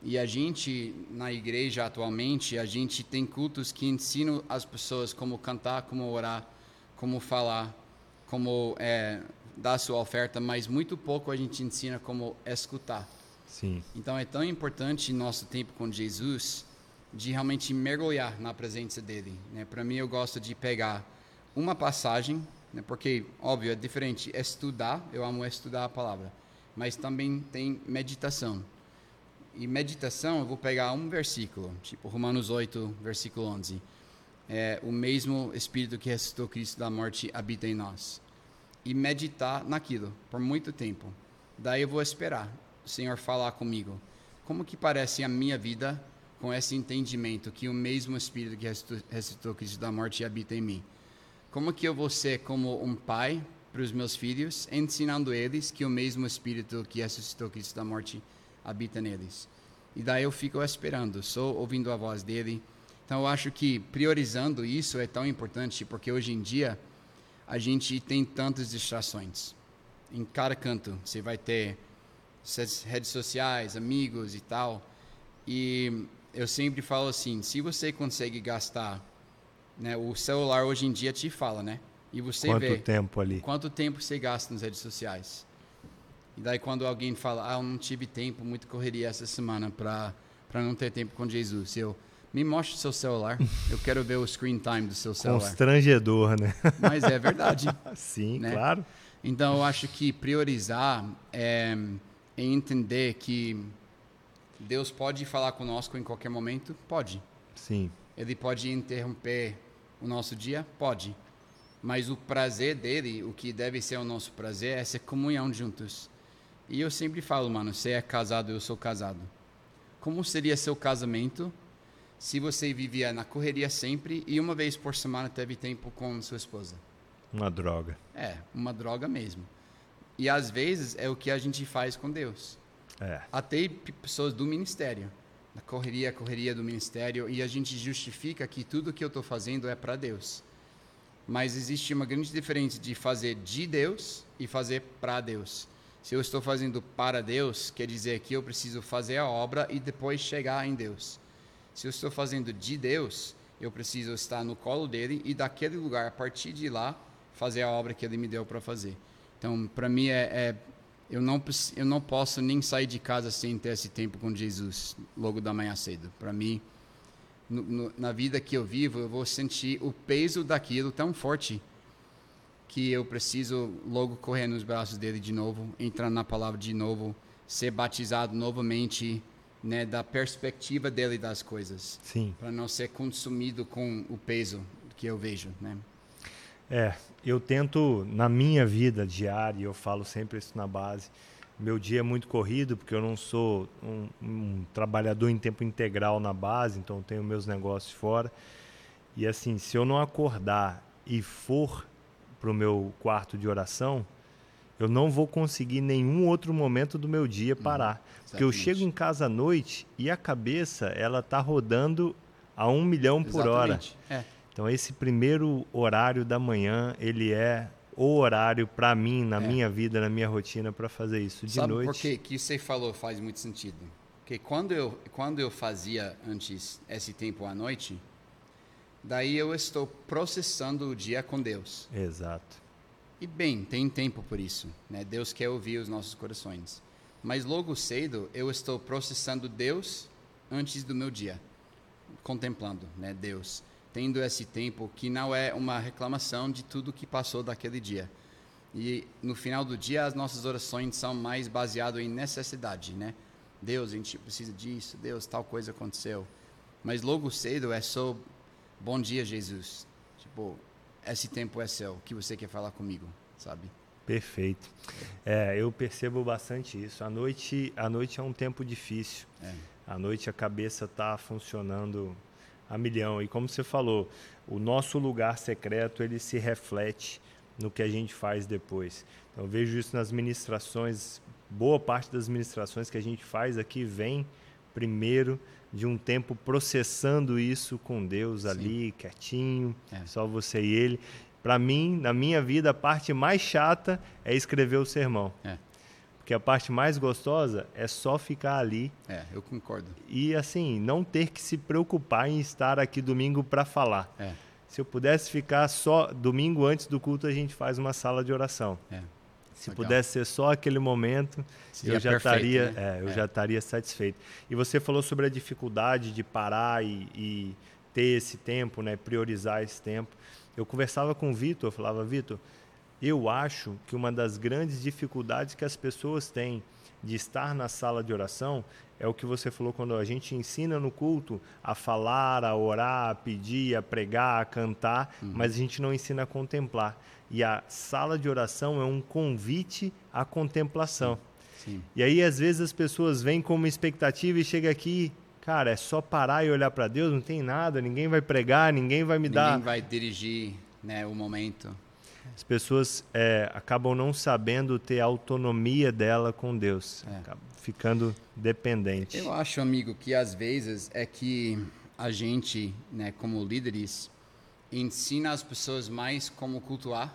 E a gente na igreja atualmente, a gente tem cultos que ensinam as pessoas como cantar, como orar, como falar, como é, dar sua oferta, mas muito pouco a gente ensina como escutar. Sim. Então é tão importante nosso tempo com Jesus de realmente mergulhar na presença dele. Né? Para mim, eu gosto de pegar uma passagem, né? porque, óbvio, é diferente estudar, eu amo estudar a palavra, mas também tem meditação. E meditação, eu vou pegar um versículo, tipo Romanos 8, versículo 11. É, o mesmo Espírito que ressuscitou Cristo da morte habita em nós. E meditar naquilo por muito tempo. Daí eu vou esperar o Senhor falar comigo. Como que parece a minha vida com esse entendimento que o mesmo Espírito que ressuscitou Cristo da morte habita em mim? Como que eu vou ser como um pai para os meus filhos, ensinando eles que o mesmo Espírito que ressuscitou Cristo da morte habita neles? E daí eu fico esperando, só ouvindo a voz dele. Então eu acho que priorizando isso é tão importante, porque hoje em dia a gente tem tantas distrações. Em cada canto você vai ter redes sociais, amigos e tal. E eu sempre falo assim, se você consegue gastar, né, o celular hoje em dia te fala, né? E você quanto vê tempo ali? quanto tempo você gasta nas redes sociais. E daí quando alguém fala, ah, eu não tive tempo, muito correria essa semana para para não ter tempo com Jesus. Eu me mostre seu celular. Eu quero ver o screen time do seu celular. Constrangedor, né? Mas é verdade. [LAUGHS] Sim, né? claro. Então eu acho que priorizar é, é entender que Deus pode falar conosco em qualquer momento? Pode. Sim. Ele pode interromper o nosso dia? Pode. Mas o prazer dele, o que deve ser o nosso prazer, é ser comunhão juntos. E eu sempre falo, mano, você é casado, eu sou casado. Como seria seu casamento se você vivia na correria sempre e uma vez por semana teve tempo com sua esposa? Uma droga. É, uma droga mesmo. E às vezes é o que a gente faz com Deus. É. Até pessoas do ministério, na correria, correria do ministério, e a gente justifica que tudo que eu estou fazendo é para Deus. Mas existe uma grande diferença de fazer de Deus e fazer para Deus. Se eu estou fazendo para Deus, quer dizer que eu preciso fazer a obra e depois chegar em Deus. Se eu estou fazendo de Deus, eu preciso estar no colo dele e daquele lugar, a partir de lá, fazer a obra que ele me deu para fazer. Então, para mim, é, é, eu, não, eu não posso nem sair de casa sem ter esse tempo com Jesus, logo da manhã cedo. Para mim, no, no, na vida que eu vivo, eu vou sentir o peso daquilo tão forte que eu preciso logo correr nos braços dele de novo, entrar na palavra de novo, ser batizado novamente, né, da perspectiva dele das coisas. Sim. Para não ser consumido com o peso que eu vejo, né? É, eu tento, na minha vida diária, eu falo sempre isso na base, meu dia é muito corrido, porque eu não sou um, um trabalhador em tempo integral na base, então tenho meus negócios fora. E assim, se eu não acordar e for para o meu quarto de oração, eu não vou conseguir nenhum outro momento do meu dia uhum. parar. Hum, porque eu chego em casa à noite e a cabeça ela tá rodando a um milhão por exatamente. hora. É. Então esse primeiro horário da manhã, ele é o horário para mim, na é. minha vida, na minha rotina, para fazer isso. De Sabe noite. por que que você falou faz muito sentido? Porque quando eu, quando eu fazia antes esse tempo à noite, daí eu estou processando o dia com Deus. Exato. E bem, tem tempo por isso. Né? Deus quer ouvir os nossos corações. Mas logo cedo eu estou processando Deus antes do meu dia, contemplando né, Deus tendo esse tempo que não é uma reclamação de tudo que passou daquele dia. E no final do dia as nossas orações são mais baseadas em necessidade, né? Deus, a gente precisa disso, Deus, tal coisa aconteceu. Mas logo cedo é só bom dia, Jesus. Tipo, esse tempo é seu, o que você quer falar comigo, sabe? Perfeito. É, eu percebo bastante isso. A noite, a noite é um tempo difícil. É. A noite a cabeça está funcionando a milhão. E como você falou, o nosso lugar secreto ele se reflete no que a gente faz depois. Então, eu vejo isso nas ministrações, boa parte das ministrações que a gente faz aqui vem primeiro de um tempo processando isso com Deus Sim. ali, quietinho, é. só você e ele. Para mim, na minha vida, a parte mais chata é escrever o sermão. É. Porque a parte mais gostosa é só ficar ali. É, eu concordo. E assim, não ter que se preocupar em estar aqui domingo para falar. É. Se eu pudesse ficar só domingo antes do culto, a gente faz uma sala de oração. É. Se Legal. pudesse ser só aquele momento, Seria eu já perfeito, estaria, né? é, eu é. já estaria satisfeito. E você falou sobre a dificuldade de parar e, e ter esse tempo, né, priorizar esse tempo. Eu conversava com o Vitor, eu falava, Vitor, eu acho que uma das grandes dificuldades que as pessoas têm de estar na sala de oração é o que você falou quando a gente ensina no culto a falar, a orar, a pedir, a pregar, a cantar, uhum. mas a gente não ensina a contemplar. E a sala de oração é um convite à contemplação. Sim. Sim. E aí, às vezes, as pessoas vêm com uma expectativa e chega aqui, cara, é só parar e olhar para Deus, não tem nada, ninguém vai pregar, ninguém vai me ninguém dar. Ninguém vai dirigir né, o momento. As pessoas é, acabam não sabendo ter a autonomia dela com Deus, é. ficando dependente. Eu acho, amigo, que às vezes é que a gente, né, como líderes, ensina as pessoas mais como cultuar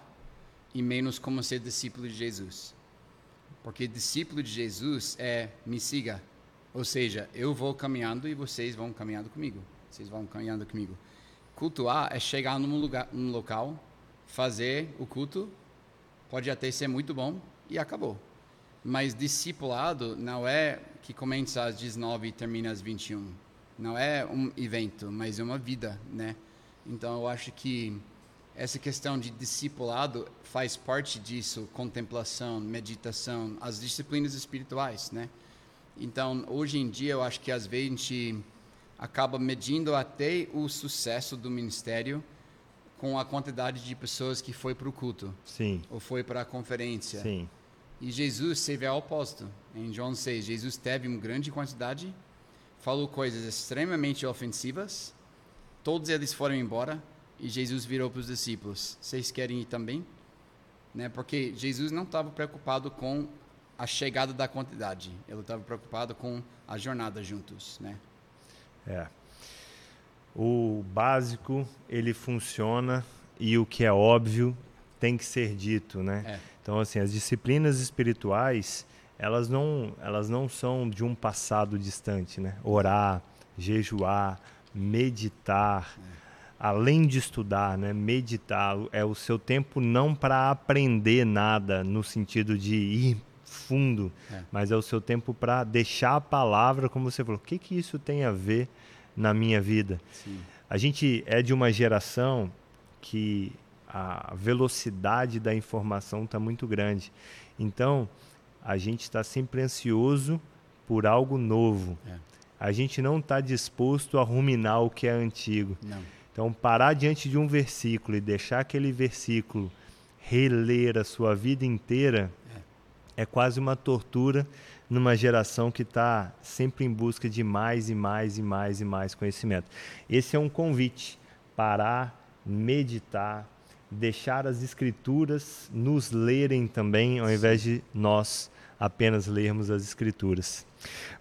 e menos como ser discípulo de Jesus. Porque discípulo de Jesus é me siga. Ou seja, eu vou caminhando e vocês vão caminhando comigo. Vocês vão caminhando comigo. Cultuar é chegar num lugar, num local, fazer o culto, pode até ser muito bom e acabou. Mas discipulado não é que começa às 19 e termina às 21. Não é um evento, mas é uma vida, né? Então eu acho que essa questão de discipulado faz parte disso, contemplação, meditação, as disciplinas espirituais, né? Então, hoje em dia, eu acho que às vezes a gente acaba medindo até o sucesso do ministério com a quantidade de pessoas que foi para o culto. Sim. Ou foi para a conferência. Sim. E Jesus teve ao oposto. Em João 6, Jesus teve uma grande quantidade, falou coisas extremamente ofensivas, todos eles foram embora e Jesus virou para os discípulos: Vocês querem ir também? Né? Porque Jesus não estava preocupado com a chegada da quantidade, ele estava preocupado com a jornada juntos. Né? É o básico ele funciona e o que é óbvio tem que ser dito, né? É. Então assim, as disciplinas espirituais elas não elas não são de um passado distante, né? Orar, jejuar, meditar, é. além de estudar, né? Meditar é o seu tempo não para aprender nada no sentido de ir fundo, é. mas é o seu tempo para deixar a palavra, como você falou, o que que isso tem a ver na minha vida. Sim. A gente é de uma geração que a velocidade da informação está muito grande. Então, a gente está sempre ansioso por algo novo. É. A gente não está disposto a ruminar o que é antigo. Não. Então, parar diante de um versículo e deixar aquele versículo reler a sua vida inteira é, é quase uma tortura numa geração que está sempre em busca de mais e mais e mais e mais conhecimento. Esse é um convite. Parar, meditar, deixar as escrituras nos lerem também, ao invés de nós apenas lermos as escrituras.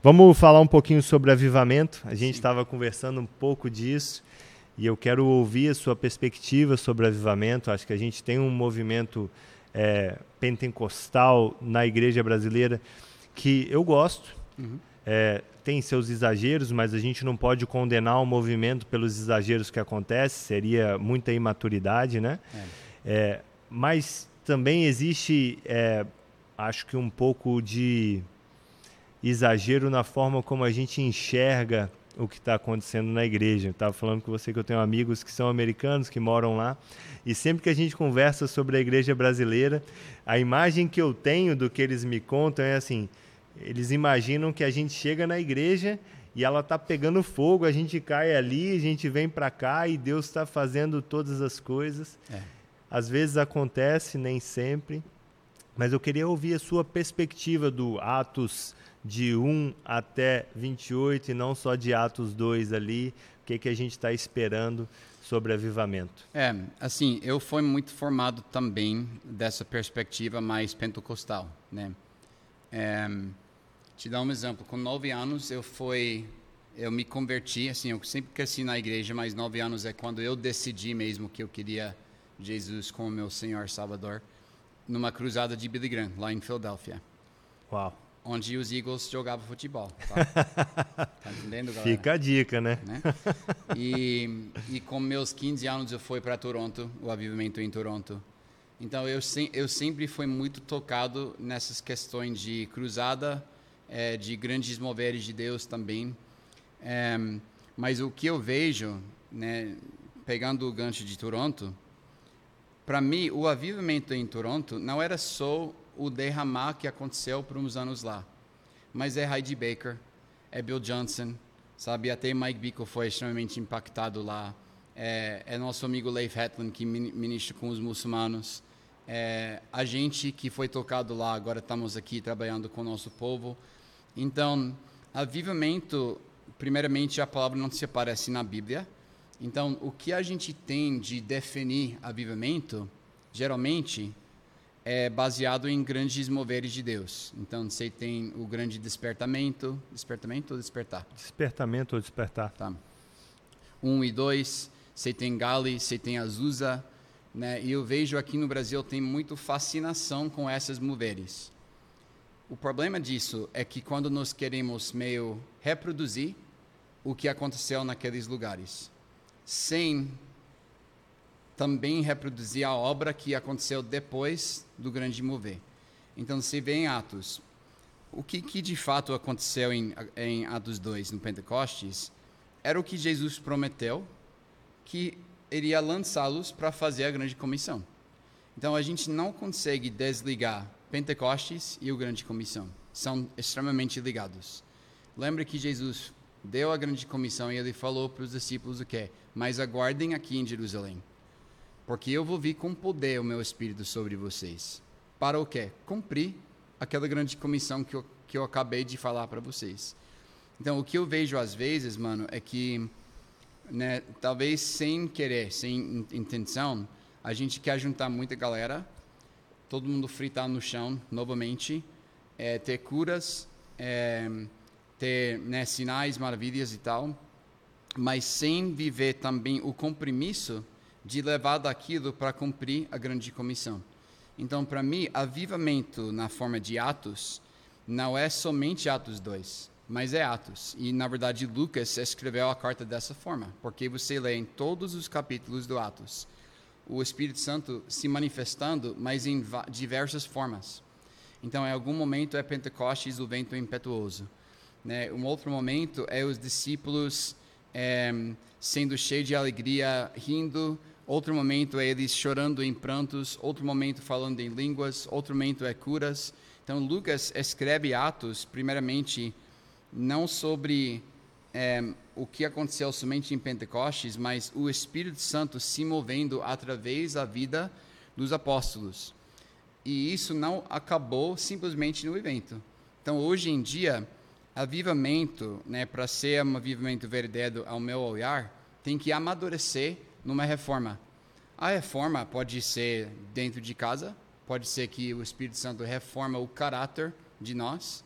Vamos falar um pouquinho sobre avivamento. A gente estava conversando um pouco disso e eu quero ouvir a sua perspectiva sobre avivamento. Acho que a gente tem um movimento é, pentecostal na igreja brasileira que eu gosto. Uhum. É, tem seus exageros, mas a gente não pode condenar o movimento pelos exageros que acontecem, seria muita imaturidade, né? É. É, mas também existe, é, acho que um pouco de exagero na forma como a gente enxerga o que está acontecendo na igreja. Estava falando com você que eu tenho amigos que são americanos, que moram lá, e sempre que a gente conversa sobre a igreja brasileira, a imagem que eu tenho do que eles me contam é assim: eles imaginam que a gente chega na igreja e ela está pegando fogo, a gente cai ali, a gente vem para cá e Deus está fazendo todas as coisas. É. Às vezes acontece, nem sempre. Mas eu queria ouvir a sua perspectiva do Atos de 1 até 28 e não só de Atos 2 ali. O que, que a gente está esperando sobre avivamento? É, assim, eu fui muito formado também dessa perspectiva mais pentecostal, né? É, Te dar um exemplo. Com nove anos, eu fui, eu me converti. Assim, eu sempre cresci na igreja, mas nove anos é quando eu decidi mesmo que eu queria Jesus como meu Senhor Salvador, numa cruzada de Billy Graham lá em Filadélfia. Uau. Onde os Eagles jogavam futebol. Tá, [LAUGHS] tá entendendo, galera? Fica a dica, né? né? E, e com meus 15 anos eu fui para Toronto, o avivamento em Toronto. Então eu, eu sempre fui muito tocado nessas questões de cruzada, é, de grandes moveres de Deus também. É, mas o que eu vejo, né, pegando o gancho de Toronto, para mim o avivamento em Toronto não era só o derramar que aconteceu por uns anos lá, mas é Heidi Baker, é Bill Johnson, sabe? Até Mike Bickle foi extremamente impactado lá. É, é nosso amigo Leif Hetland que ministra com os muçulmanos. É, a gente que foi tocado lá, agora estamos aqui trabalhando com o nosso povo. Então, avivamento, primeiramente, a palavra não se aparece na Bíblia. Então, o que a gente tem de definir avivamento, geralmente, é baseado em grandes moveres de Deus. Então, você tem o grande despertamento. Despertamento ou despertar? Despertamento ou despertar. Tá. Um e dois. Você tem Gali, você tem Azusa né? E eu vejo aqui no Brasil tem muito fascinação com essas mulheres. O problema disso é que quando nós queremos meio reproduzir o que aconteceu naqueles lugares, sem também reproduzir a obra que aconteceu depois do grande mover. Então, se vê em Atos, o que, que de fato aconteceu em, em Atos 2, no Pentecostes, era o que Jesus prometeu, que iria lançá-los para fazer a grande comissão. Então a gente não consegue desligar Pentecostes e o grande comissão. São extremamente ligados. Lembre que Jesus deu a grande comissão e ele falou para os discípulos o quê? Mas aguardem aqui em Jerusalém, porque eu vou vir com poder o meu espírito sobre vocês. Para o quê? Cumprir aquela grande comissão que eu, que eu acabei de falar para vocês. Então, o que eu vejo às vezes, mano, é que né, talvez sem querer, sem intenção, a gente quer juntar muita galera, todo mundo fritar no chão novamente, é, ter curas, é, ter né, sinais, maravilhas e tal, mas sem viver também o compromisso de levar daquilo para cumprir a grande comissão. Então, para mim, avivamento na forma de Atos não é somente Atos 2 mas é Atos. E, na verdade, Lucas escreveu a carta dessa forma, porque você lê em todos os capítulos do Atos o Espírito Santo se manifestando, mas em diversas formas. Então, em algum momento é Pentecostes, o vento impetuoso. Né? Um outro momento é os discípulos é, sendo cheios de alegria, rindo. Outro momento é eles chorando em prantos. Outro momento falando em línguas. Outro momento é curas. Então, Lucas escreve Atos, primeiramente, não sobre é, o que aconteceu somente em Pentecostes, mas o Espírito Santo se movendo através da vida dos apóstolos. E isso não acabou simplesmente no evento. Então, hoje em dia, avivamento, né, para ser um avivamento verdadeiro ao meu olhar, tem que amadurecer numa reforma. A reforma pode ser dentro de casa, pode ser que o Espírito Santo reforma o caráter de nós,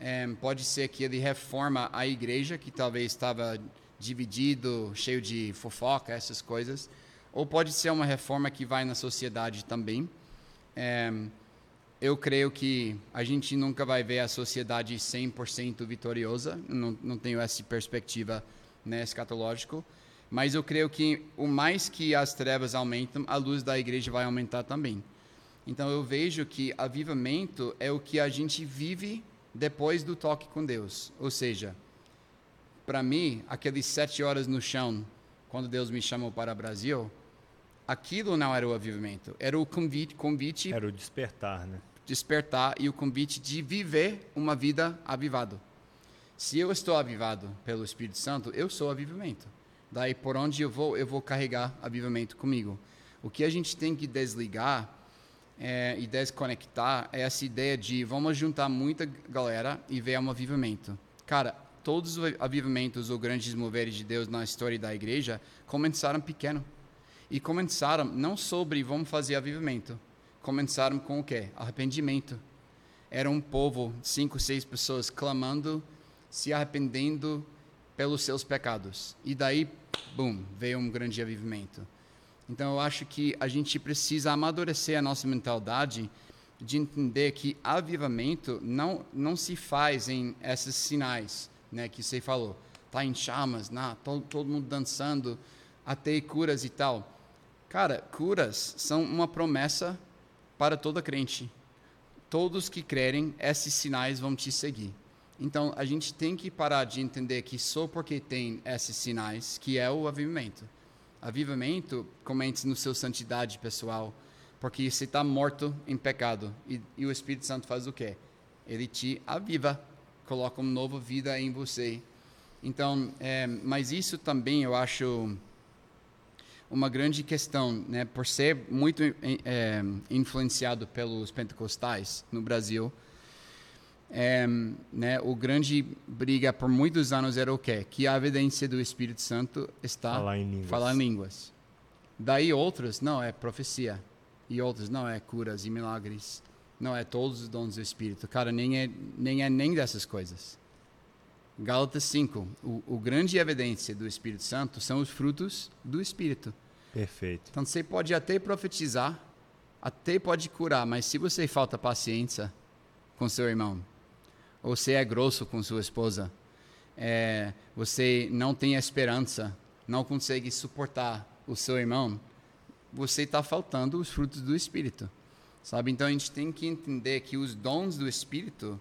é, pode ser que ele reforma a igreja, que talvez estava dividido, cheio de fofoca, essas coisas. Ou pode ser uma reforma que vai na sociedade também. É, eu creio que a gente nunca vai ver a sociedade 100% vitoriosa, não, não tenho essa perspectiva né, escatológico, mas eu creio que o mais que as trevas aumentam, a luz da igreja vai aumentar também. Então eu vejo que avivamento é o que a gente vive depois do toque com Deus. Ou seja, para mim, aqueles sete horas no chão, quando Deus me chamou para o Brasil, aquilo não era o avivamento, era o convite, convite era o despertar, né? Despertar e o convite de viver uma vida avivado. Se eu estou avivado pelo Espírito Santo, eu sou avivamento. Daí por onde eu vou, eu vou carregar avivamento comigo. O que a gente tem que desligar é, e desconectar é essa ideia de vamos juntar muita galera e ver um avivamento. Cara, todos os avivamentos ou grandes moveres de Deus na história da igreja começaram pequeno. E começaram não sobre vamos fazer avivamento. Começaram com o quê? Arrependimento. era um povo, cinco, seis pessoas clamando, se arrependendo pelos seus pecados. E daí, bum, veio um grande avivamento. Então eu acho que a gente precisa amadurecer a nossa mentalidade de entender que avivamento não não se faz em esses sinais, né, que você falou. Tá em chamas, na, todo, todo mundo dançando, até curas e tal. Cara, curas são uma promessa para todo crente. Todos que crerem, esses sinais vão te seguir. Então, a gente tem que parar de entender que só porque tem esses sinais, que é o avivamento. Avivamento, comente no seu santidade pessoal, porque você está morto em pecado. E, e, o Espírito Santo faz o quê? Ele te aviva, coloca uma nova vida em você. Então, é, mas isso também eu acho uma grande questão, né, por ser muito é, influenciado pelos pentecostais no Brasil. É, né, o grande briga por muitos anos era o quê? Que a evidência do Espírito Santo está falar em línguas. Falar em línguas. Daí outros, não, é profecia. E outros, não, é curas e milagres. Não, é todos os dons do Espírito. Cara, nem é nem, é nem dessas coisas. Gálatas 5. O, o grande evidência do Espírito Santo são os frutos do Espírito. Perfeito. Então você pode até profetizar, até pode curar, mas se você falta paciência com seu irmão, você é grosso com sua esposa, é, você não tem esperança, não consegue suportar o seu irmão, você está faltando os frutos do Espírito. Sabe? Então a gente tem que entender que os dons do Espírito,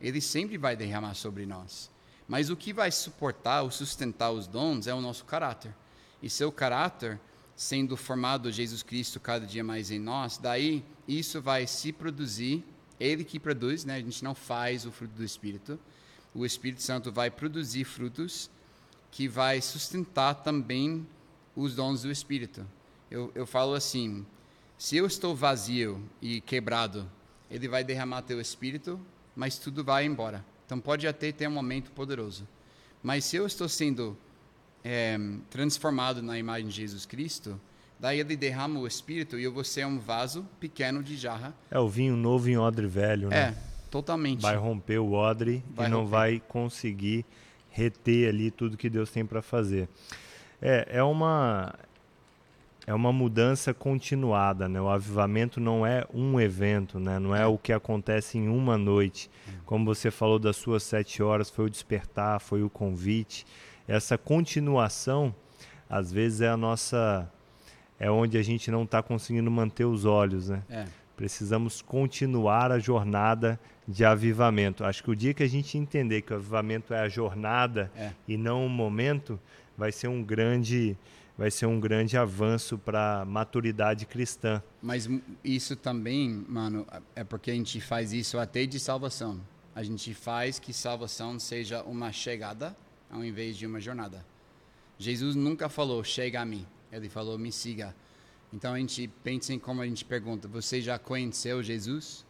ele sempre vai derramar sobre nós. Mas o que vai suportar ou sustentar os dons é o nosso caráter. E seu caráter, sendo formado Jesus Cristo cada dia mais em nós, daí isso vai se produzir, ele que produz, né? A gente não faz o fruto do Espírito. O Espírito Santo vai produzir frutos que vai sustentar também os dons do Espírito. Eu, eu falo assim, se eu estou vazio e quebrado, ele vai derramar teu Espírito, mas tudo vai embora. Então pode até ter um momento poderoso. Mas se eu estou sendo é, transformado na imagem de Jesus Cristo, daí ele derrama o Espírito e eu vou ser um vaso pequeno de jarra. É o vinho novo em odre velho, né? É, totalmente. Vai romper o odre vai e não romper. vai conseguir reter ali tudo que Deus tem para fazer. É, é uma é uma mudança continuada, né? O avivamento não é um evento, né? Não é o que acontece em uma noite. Como você falou das suas sete horas, foi o despertar, foi o convite. Essa continuação, às vezes é a nossa, é onde a gente não está conseguindo manter os olhos, né? É. Precisamos continuar a jornada de avivamento. Acho que o dia que a gente entender que o avivamento é a jornada é. e não o momento, vai ser um grande vai ser um grande avanço para a maturidade cristã. Mas isso também, mano, é porque a gente faz isso até de salvação. A gente faz que salvação seja uma chegada ao invés de uma jornada. Jesus nunca falou chega a mim, ele falou me siga. Então a gente pensa em como a gente pergunta: você já conheceu Jesus?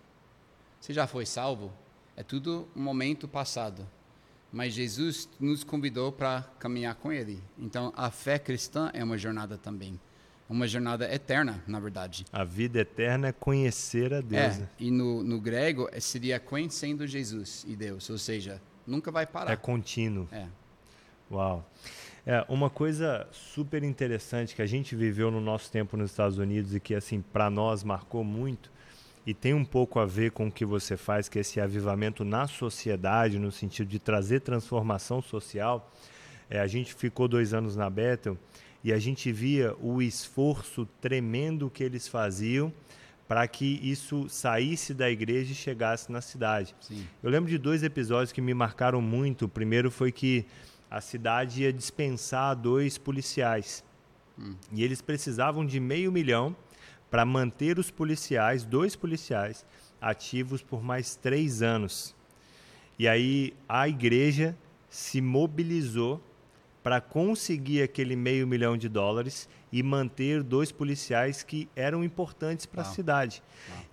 Você já foi salvo? É tudo um momento passado mas Jesus nos convidou para caminhar com Ele. Então, a fé cristã é uma jornada também. Uma jornada eterna, na verdade. A vida eterna é conhecer a Deus. É, e no, no grego é, seria conhecendo Jesus e Deus, ou seja, nunca vai parar. É contínuo. É. Uau. É, uma coisa super interessante que a gente viveu no nosso tempo nos Estados Unidos e que, assim, para nós marcou muito, e tem um pouco a ver com o que você faz, que é esse avivamento na sociedade, no sentido de trazer transformação social. É, a gente ficou dois anos na Bethel e a gente via o esforço tremendo que eles faziam para que isso saísse da igreja e chegasse na cidade. Sim. Eu lembro de dois episódios que me marcaram muito. O primeiro foi que a cidade ia dispensar dois policiais. Hum. E eles precisavam de meio milhão para manter os policiais, dois policiais, ativos por mais três anos. E aí a igreja se mobilizou para conseguir aquele meio milhão de dólares e manter dois policiais que eram importantes para a cidade.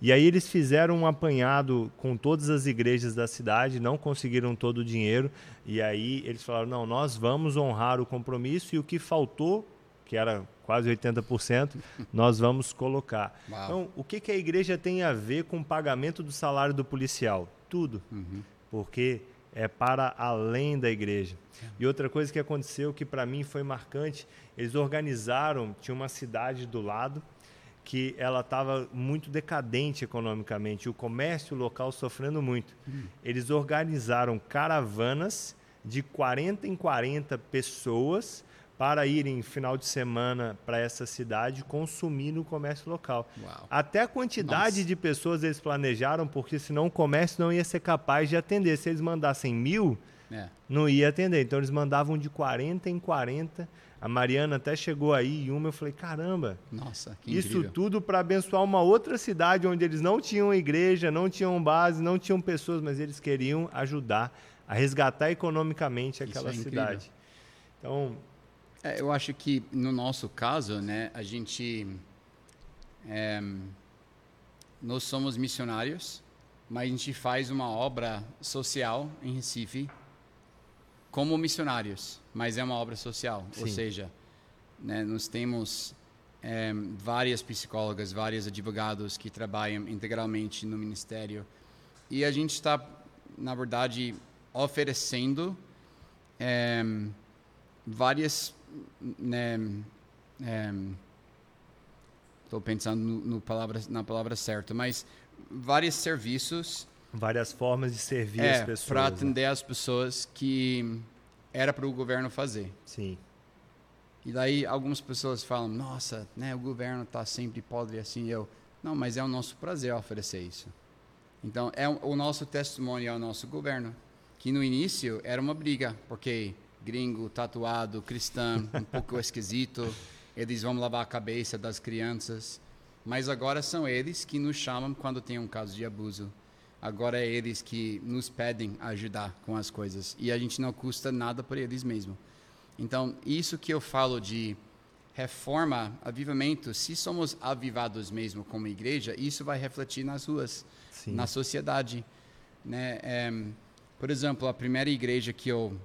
E aí eles fizeram um apanhado com todas as igrejas da cidade, não conseguiram todo o dinheiro, e aí eles falaram: não, nós vamos honrar o compromisso e o que faltou que era quase 80%, [LAUGHS] nós vamos colocar. Uau. Então, o que, que a igreja tem a ver com o pagamento do salário do policial? Tudo. Uhum. Porque é para além da igreja. E outra coisa que aconteceu que para mim foi marcante, eles organizaram, tinha uma cidade do lado que ela estava muito decadente economicamente, o comércio local sofrendo muito. Eles organizaram caravanas de 40 em 40 pessoas para irem final de semana para essa cidade consumir no comércio local. Uau. Até a quantidade Nossa. de pessoas eles planejaram, porque senão o comércio não ia ser capaz de atender. Se eles mandassem mil, É. não ia atender. Então eles mandavam de 40 em 40. A Mariana até chegou aí e uma eu falei, caramba, Nossa, isso tudo para abençoar uma outra cidade onde eles não tinham igreja, não tinham base, não tinham pessoas, mas eles queriam ajudar a resgatar economicamente Isso aquela é cidade. Então, É, eu acho que no nosso caso, né, a gente é, nós somos missionários, mas a gente faz uma obra social em Recife como missionários, mas é uma obra social, ou Sim. seja, né, nós temos é, várias psicólogas, vários advogados que trabalham integralmente no ministério e a gente está, na verdade, oferecendo é, várias né, estou pensando no, no palavra, na palavra certa, mas vários serviços várias formas de servir as é, pessoas. para né? atender as pessoas que era para o governo fazer. Sim. E daí algumas pessoas falam, nossa, né, o governo está sempre podre assim. Eu, não, mas é o nosso prazer oferecer isso. Então, é o, o nosso testemunho ao nosso governo, que no início era uma briga, porque gringo, tatuado, cristão, um pouco [LAUGHS] esquisito, eles vão lavar a cabeça das crianças. Mas agora são eles que nos chamam quando tem um caso de abuso. Agora é eles que nos pedem ajudar com as coisas. E a gente não custa nada por eles mesmo. Então, isso que eu falo de reforma, avivamento, se somos avivados mesmo como igreja, isso vai refletir nas ruas, Sim. na sociedade. Né? É, por exemplo, a primeira igreja que eu.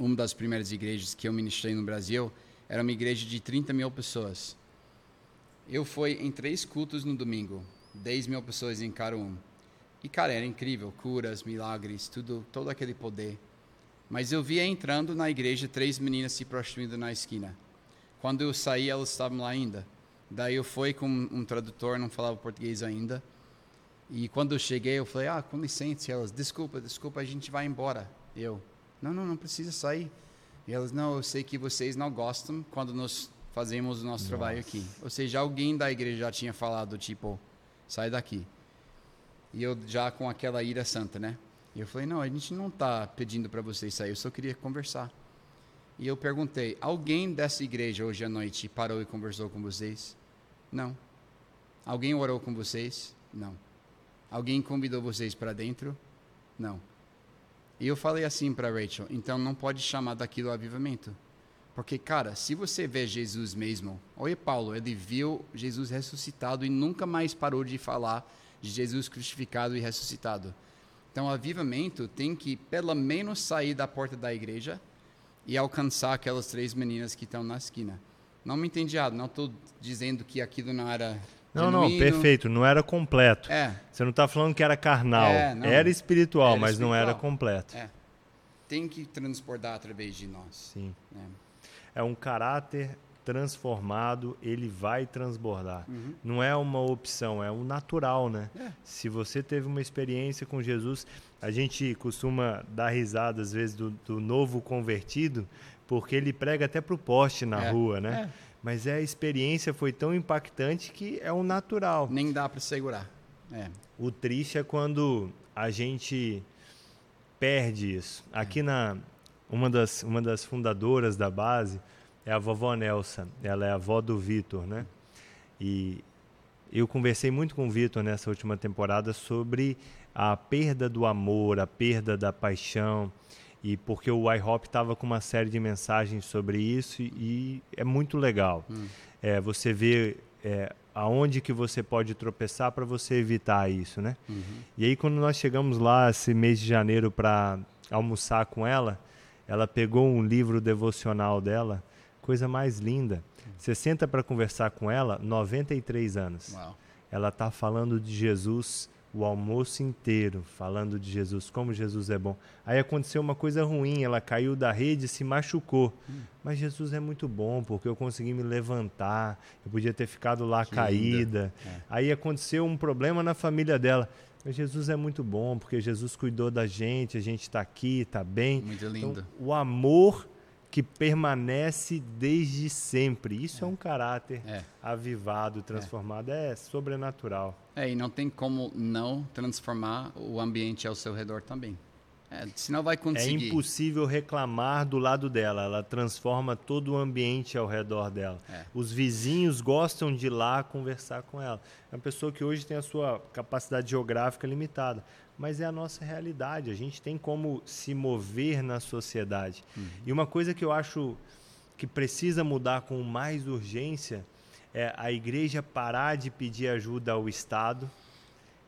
Uma das primeiras igrejas que eu ministrei no Brasil era uma igreja de 30 mil pessoas. Eu fui em três cultos no domingo, 10 mil pessoas em cada um. E, cara, era incrível, curas, milagres, tudo, todo aquele poder. Mas eu via entrando na igreja três meninas se prostituindo na esquina. Quando eu saí, elas estavam lá ainda. Daí eu fui com um tradutor, não falava português ainda. E quando eu cheguei, eu falei, ah, com licença. E elas, desculpa, desculpa, a gente vai embora. Eu, não, não, não precisa sair. E elas, não, eu sei que vocês não gostam quando nós fazemos o nosso trabalho aqui. Ou seja, alguém da igreja já tinha falado, tipo, sai daqui. E eu já com aquela ira santa, né? E eu falei, não, a gente não está pedindo para vocês sair, eu só queria conversar. E eu perguntei, alguém dessa igreja hoje à noite parou e conversou com vocês? Não. Alguém orou com vocês? Não. Alguém convidou vocês para dentro? Não. E eu falei assim para Rachel, então não pode chamar daquilo avivamento. Porque, cara, se você vê Jesus mesmo, olha Paulo, ele viu Jesus ressuscitado e nunca mais parou de falar de Jesus crucificado e ressuscitado. Então, avivamento tem que, pelo menos, sair da porta da igreja e alcançar aquelas três meninas que estão na esquina. Não me errado, não estou dizendo que aquilo não era. Não, não, perfeito. Não era completo. É, Você não está falando que era carnal. É, não. era espiritual, Era mas não era espiritual. completo. é. Tem que transportar através de nós. Sim. né? É um caráter transformado, ele vai transbordar. Uhum. Não é uma opção, é um natural, né? É. Se você teve uma experiência com Jesus, a gente costuma dar risada às vezes do, do novo convertido, porque ele prega até pro poste na É, rua, né? é. Mas a experiência foi tão impactante que é um natural. Nem dá para segurar. É. O triste é quando a gente perde isso. Aqui na uma das, uma das fundadoras da base é a vovó Nelsa. Ela é a avó do Vitor, né? E eu conversei muito com o Vitor nessa última temporada sobre a perda do amor, a perda da paixão. E porque o iHop estava com uma série de mensagens sobre isso e, é muito legal. É, você vê é, aonde que você pode tropeçar para você evitar isso, né? E aí quando nós chegamos lá esse mês de janeiro para almoçar com ela, ela pegou um livro devocional dela, coisa mais linda. Você senta para conversar com ela, 93 anos. Uau. Ela está falando de Jesus o almoço inteiro, falando de Jesus, como Jesus é bom. Aí aconteceu uma coisa ruim, ela caiu da rede e se machucou. Hum. Mas Jesus é muito bom, porque eu consegui me levantar, eu podia ter ficado lá Que caída. É. Aí aconteceu um problema na família dela. Mas Jesus é muito bom, porque Jesus cuidou da gente, a gente está aqui, está bem. Muito Então, lindo. o amor que permanece desde sempre. Isso é, um caráter É. avivado, transformado, é, sobrenatural. É, e não tem como não transformar o ambiente ao seu redor também. É, senão vai É conseguir. impossível reclamar do lado dela, ela transforma todo o ambiente ao redor dela. É. Os vizinhos gostam de ir lá conversar com ela. É uma pessoa que hoje tem a sua capacidade geográfica limitada, mas é a nossa realidade. A gente tem como se mover na sociedade. E uma coisa que eu acho que precisa mudar com mais urgência é a igreja parar de pedir ajuda ao Estado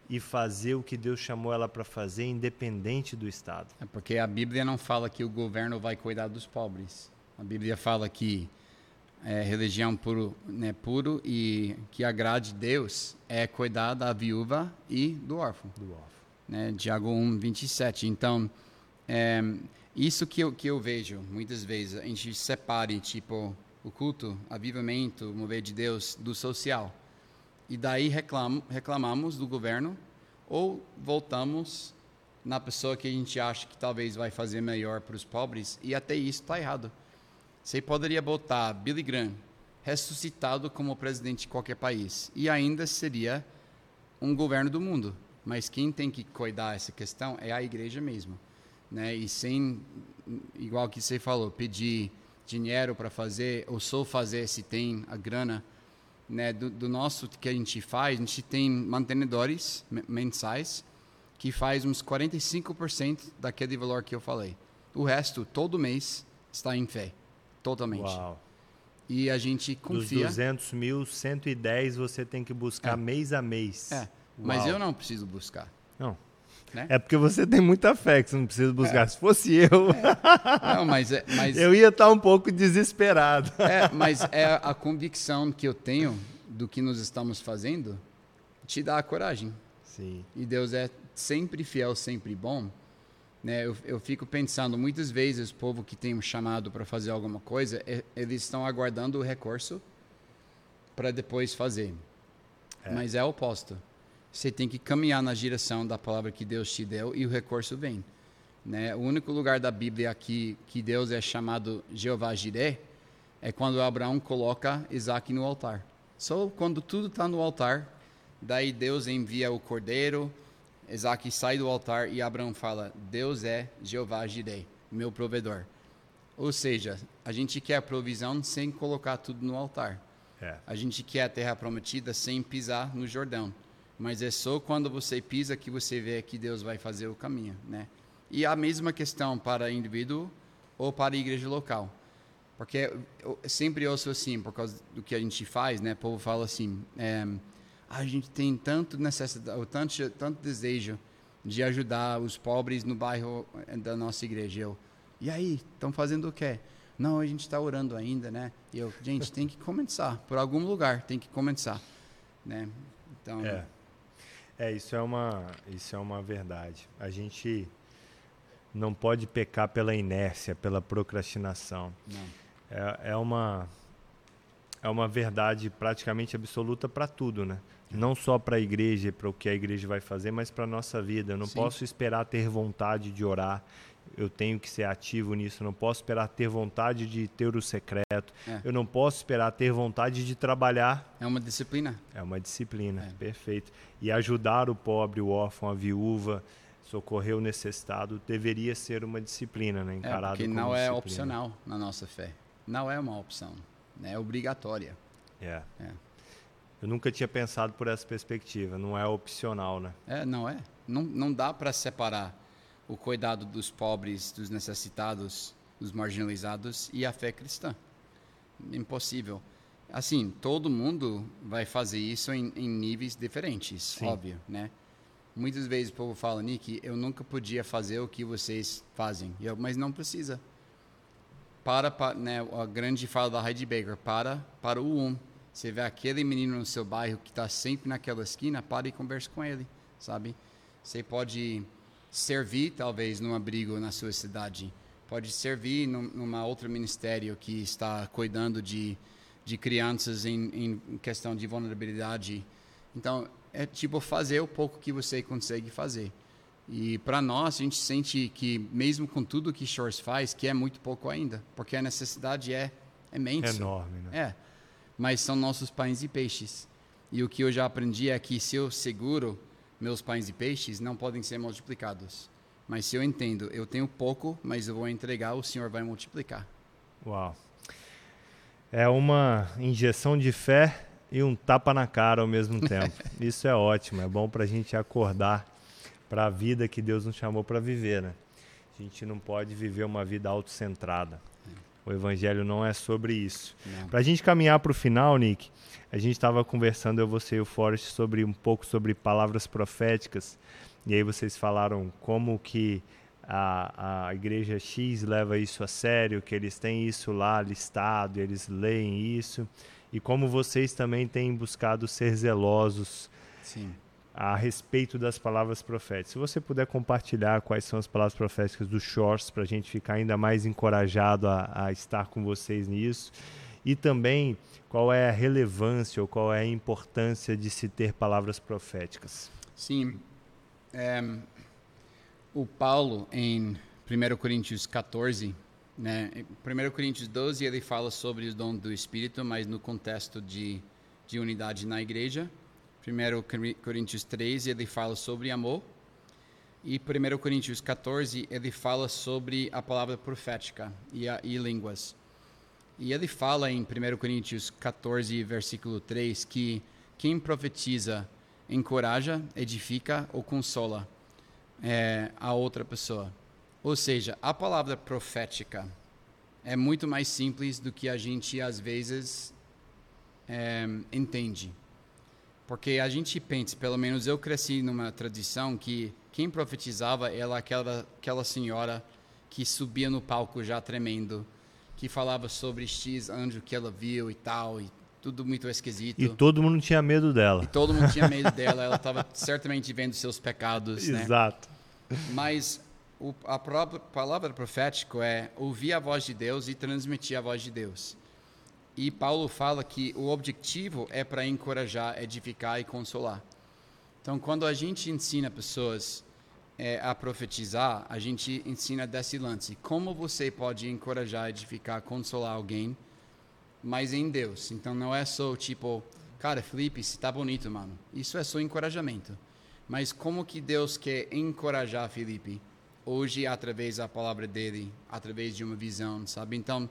e fazer o que Deus chamou ela para fazer, independente do Estado. É porque a Bíblia não fala que o governo vai cuidar dos pobres. A Bíblia fala que é, religião puro, né, puro e que agrade Deus é cuidar da viúva e do órfão. Do órfão. Né, Tiago 1, 27. Então, é, isso que eu, que eu vejo muitas vezes, a gente separe, tipo, o culto, avivamento, o mover de Deus, do social. E daí reclamo, reclamamos do governo ou voltamos na pessoa que a gente acha que talvez vai fazer melhor para os pobres e até isso está errado. Você poderia botar Billy Graham ressuscitado como presidente de qualquer país e ainda seria um governo do mundo. Mas quem tem que cuidar essa questão é a igreja mesmo, né? E sem, igual que você falou, pedir dinheiro para fazer ou só fazer se tem a grana, né? Do, do nosso que a gente faz, a gente tem mantenedores me- mensais que faz uns 45% daquele valor que eu falei. O resto, todo mês, está em fé, totalmente. Uau. E a gente Dos confia. 200 mil, 110 você tem que buscar É. mês a mês. É, mas eu não preciso buscar. Não. Né? É porque você tem muita fé que você não precisa buscar. Se fosse eu, Não, mas é, mas eu ia estar um pouco desesperado. É, mas é a convicção que eu tenho do que nós estamos fazendo te dá a coragem. Sim. E Deus é sempre fiel, sempre bom. Né? Eu, eu fico pensando, muitas vezes o povo que tem um chamado para fazer alguma coisa, é- eles estão aguardando o recurso para depois fazer. Mas é o oposto. Você tem que caminhar na direção da palavra que Deus te deu e o recurso vem. Né? O único lugar da Bíblia aqui que Deus é chamado Jeová Jireh é quando Abraão coloca Isaac no altar. Só quando tudo está no altar, daí Deus envia o cordeiro, Isaac sai do altar e Abraão fala: Deus é Jeová Jireh, meu provedor. Ou seja, a gente quer a provisão sem colocar tudo no altar. É. A gente quer a terra prometida sem pisar no Jordão. Mas é só quando você pisa que você vê que Deus vai fazer o caminho, né? E a mesma questão para indivíduo ou para a igreja local. Porque eu sempre ouço assim, por causa do que a gente faz, né? O povo fala assim, é, a gente tem tanto necessidade, tanto, tanto desejo de ajudar os pobres no bairro eh, da nossa igreja. Eu, e aí, estão fazendo o quê? Não, a gente está orando ainda, né? E eu, gente, tem que começar. Por algum lugar tem que começar, né? Então, É. É, isso é uma, isso é uma verdade. A gente não pode pecar pela inércia, pela procrastinação. É, é uma é uma verdade praticamente absoluta para tudo, né? Não só para a igreja, e para o que a igreja vai fazer, mas para a nossa vida. Eu não Sim. posso esperar ter vontade de orar. Eu tenho que ser ativo nisso. Eu não posso esperar ter vontade de ter o secreto. É. Eu não posso esperar ter vontade de trabalhar É uma disciplina. é uma disciplina, É. perfeito. E ajudar o pobre, o órfão, a viúva, socorrer o necessitado, deveria ser uma disciplina, né? É, Encarado porque como não é disciplina. opcional na nossa fé. Não é uma opção. né? É obrigatória. É. É. Eu nunca tinha pensado por essa perspectiva. Não é opcional, né? É, não é. Não, não dá para separar o cuidado dos pobres, dos necessitados, dos marginalizados e a fé cristã. Impossível. Assim, todo mundo vai fazer isso em, em níveis diferentes, Sim. óbvio, né? Muitas vezes o povo fala, Nick, eu nunca podia fazer o que vocês fazem. Eu, mas não precisa. para, para né, a grande fala da Heidi Baker, para para o um. Você vê aquele menino no seu bairro que está sempre naquela esquina, para e converse com ele, sabe? Você pode servir, talvez, num abrigo na sua cidade. Pode servir num, numa outro ministério que está cuidando de, de crianças em, em questão de vulnerabilidade. Então, é tipo fazer o pouco que você consegue fazer. E para nós, a gente sente que, mesmo com tudo que Shores faz, que é muito pouco ainda, porque a necessidade é imensa. É enorme, né? É. Mas são nossos pães e peixes. E o que eu já aprendi é que se eu seguro meus pães e peixes, não podem ser multiplicados. Mas se eu entendo, eu tenho pouco, mas eu vou entregar, o Senhor vai multiplicar. Uau. É uma injeção de fé e um tapa na cara ao mesmo [LAUGHS] tempo. Isso é ótimo, é bom para a gente acordar para a vida que Deus nos chamou para viver, né? A gente não pode viver uma vida autocentrada. O evangelho não é sobre isso. Para a gente caminhar para o final, Nick, a gente estava conversando, eu, você e o Forrest, sobre um pouco sobre palavras proféticas. E aí vocês falaram como que a, a igreja X leva isso a sério, que eles têm isso lá listado, eles leem isso. E como vocês também têm buscado ser zelosos Sim a respeito das palavras proféticas. Se você puder compartilhar quais são as palavras proféticas do Shorts, para a gente ficar ainda mais encorajado a, a, estar com vocês nisso. E também qual é a relevância ou qual é a importância de se ter palavras proféticas. Sim. É, o Paulo, em 1 Coríntios 14, né, 1 Coríntios 12, ele fala sobre os dons do Espírito, mas no contexto de, de unidade na igreja. 1 Coríntios 13, ele fala sobre amor. E 1 Coríntios 14, ele fala sobre a palavra profética e, a, e línguas. E ele fala em 1 Coríntios 14, versículo 3, que quem profetiza encoraja, edifica ou consola é, a outra pessoa. Ou seja, a palavra profética é muito mais simples do que a gente às vezes é, entende. Porque a gente pensa, pelo menos eu cresci numa tradição que quem profetizava era aquela, aquela senhora que subia no palco já tremendo, que falava sobre X anjo que ela viu e tal, e tudo muito esquisito. E todo mundo tinha medo dela. E todo mundo tinha medo [LAUGHS] dela, ela estava certamente vendo seus pecados. Né? Exato. Né? Mas o, a própria palavra profética é ouvir a voz de Deus e transmitir a voz de Deus. E Paulo fala que o objetivo é para encorajar, edificar e consolar. Então, quando a gente ensina pessoas é, a profetizar, a gente ensina desse lance. Como você pode encorajar, edificar, consolar alguém, mas em Deus. Então, não é só tipo, cara, Felipe, você tá bonito, mano. Isso é só encorajamento. Mas como que Deus quer encorajar Felipe? Hoje, através da palavra dele, através de uma visão, sabe? Então,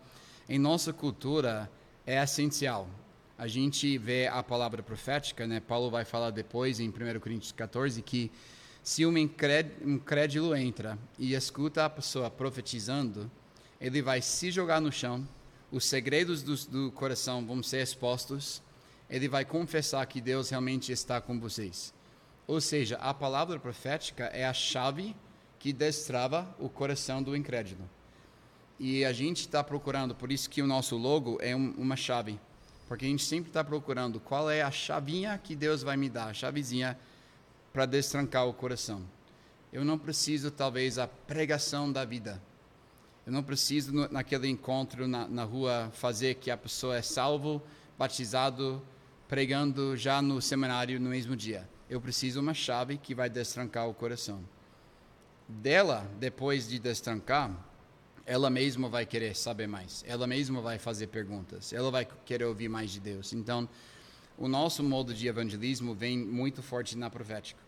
em nossa cultura é essencial. A gente vê a palavra profética, né? Paulo vai falar depois em 1 Coríntios 14 que se um incrédulo entra e escuta a pessoa profetizando, ele vai se jogar no chão, os segredos do, do coração vão ser expostos, ele vai confessar que Deus realmente está com vocês. Ou seja, a palavra profética é a chave que destrava o coração do incrédulo. E a gente está procurando, por isso que o nosso logo é um, uma chave. Porque a gente sempre está procurando qual é a chavinha que Deus vai me dar, a chavezinha para destrancar o coração. Eu não preciso, talvez, a pregação da vida. Eu não preciso, no, naquele encontro na, na rua, fazer que a pessoa é salvo, batizado, pregando já no seminário no mesmo dia. Eu preciso uma chave que vai destrancar o coração. Dela, depois de destrancar, ela mesma vai querer saber mais, ela mesma vai fazer perguntas, ela vai querer ouvir mais de Deus. Então, o nosso modo de evangelismo vem muito forte na profética.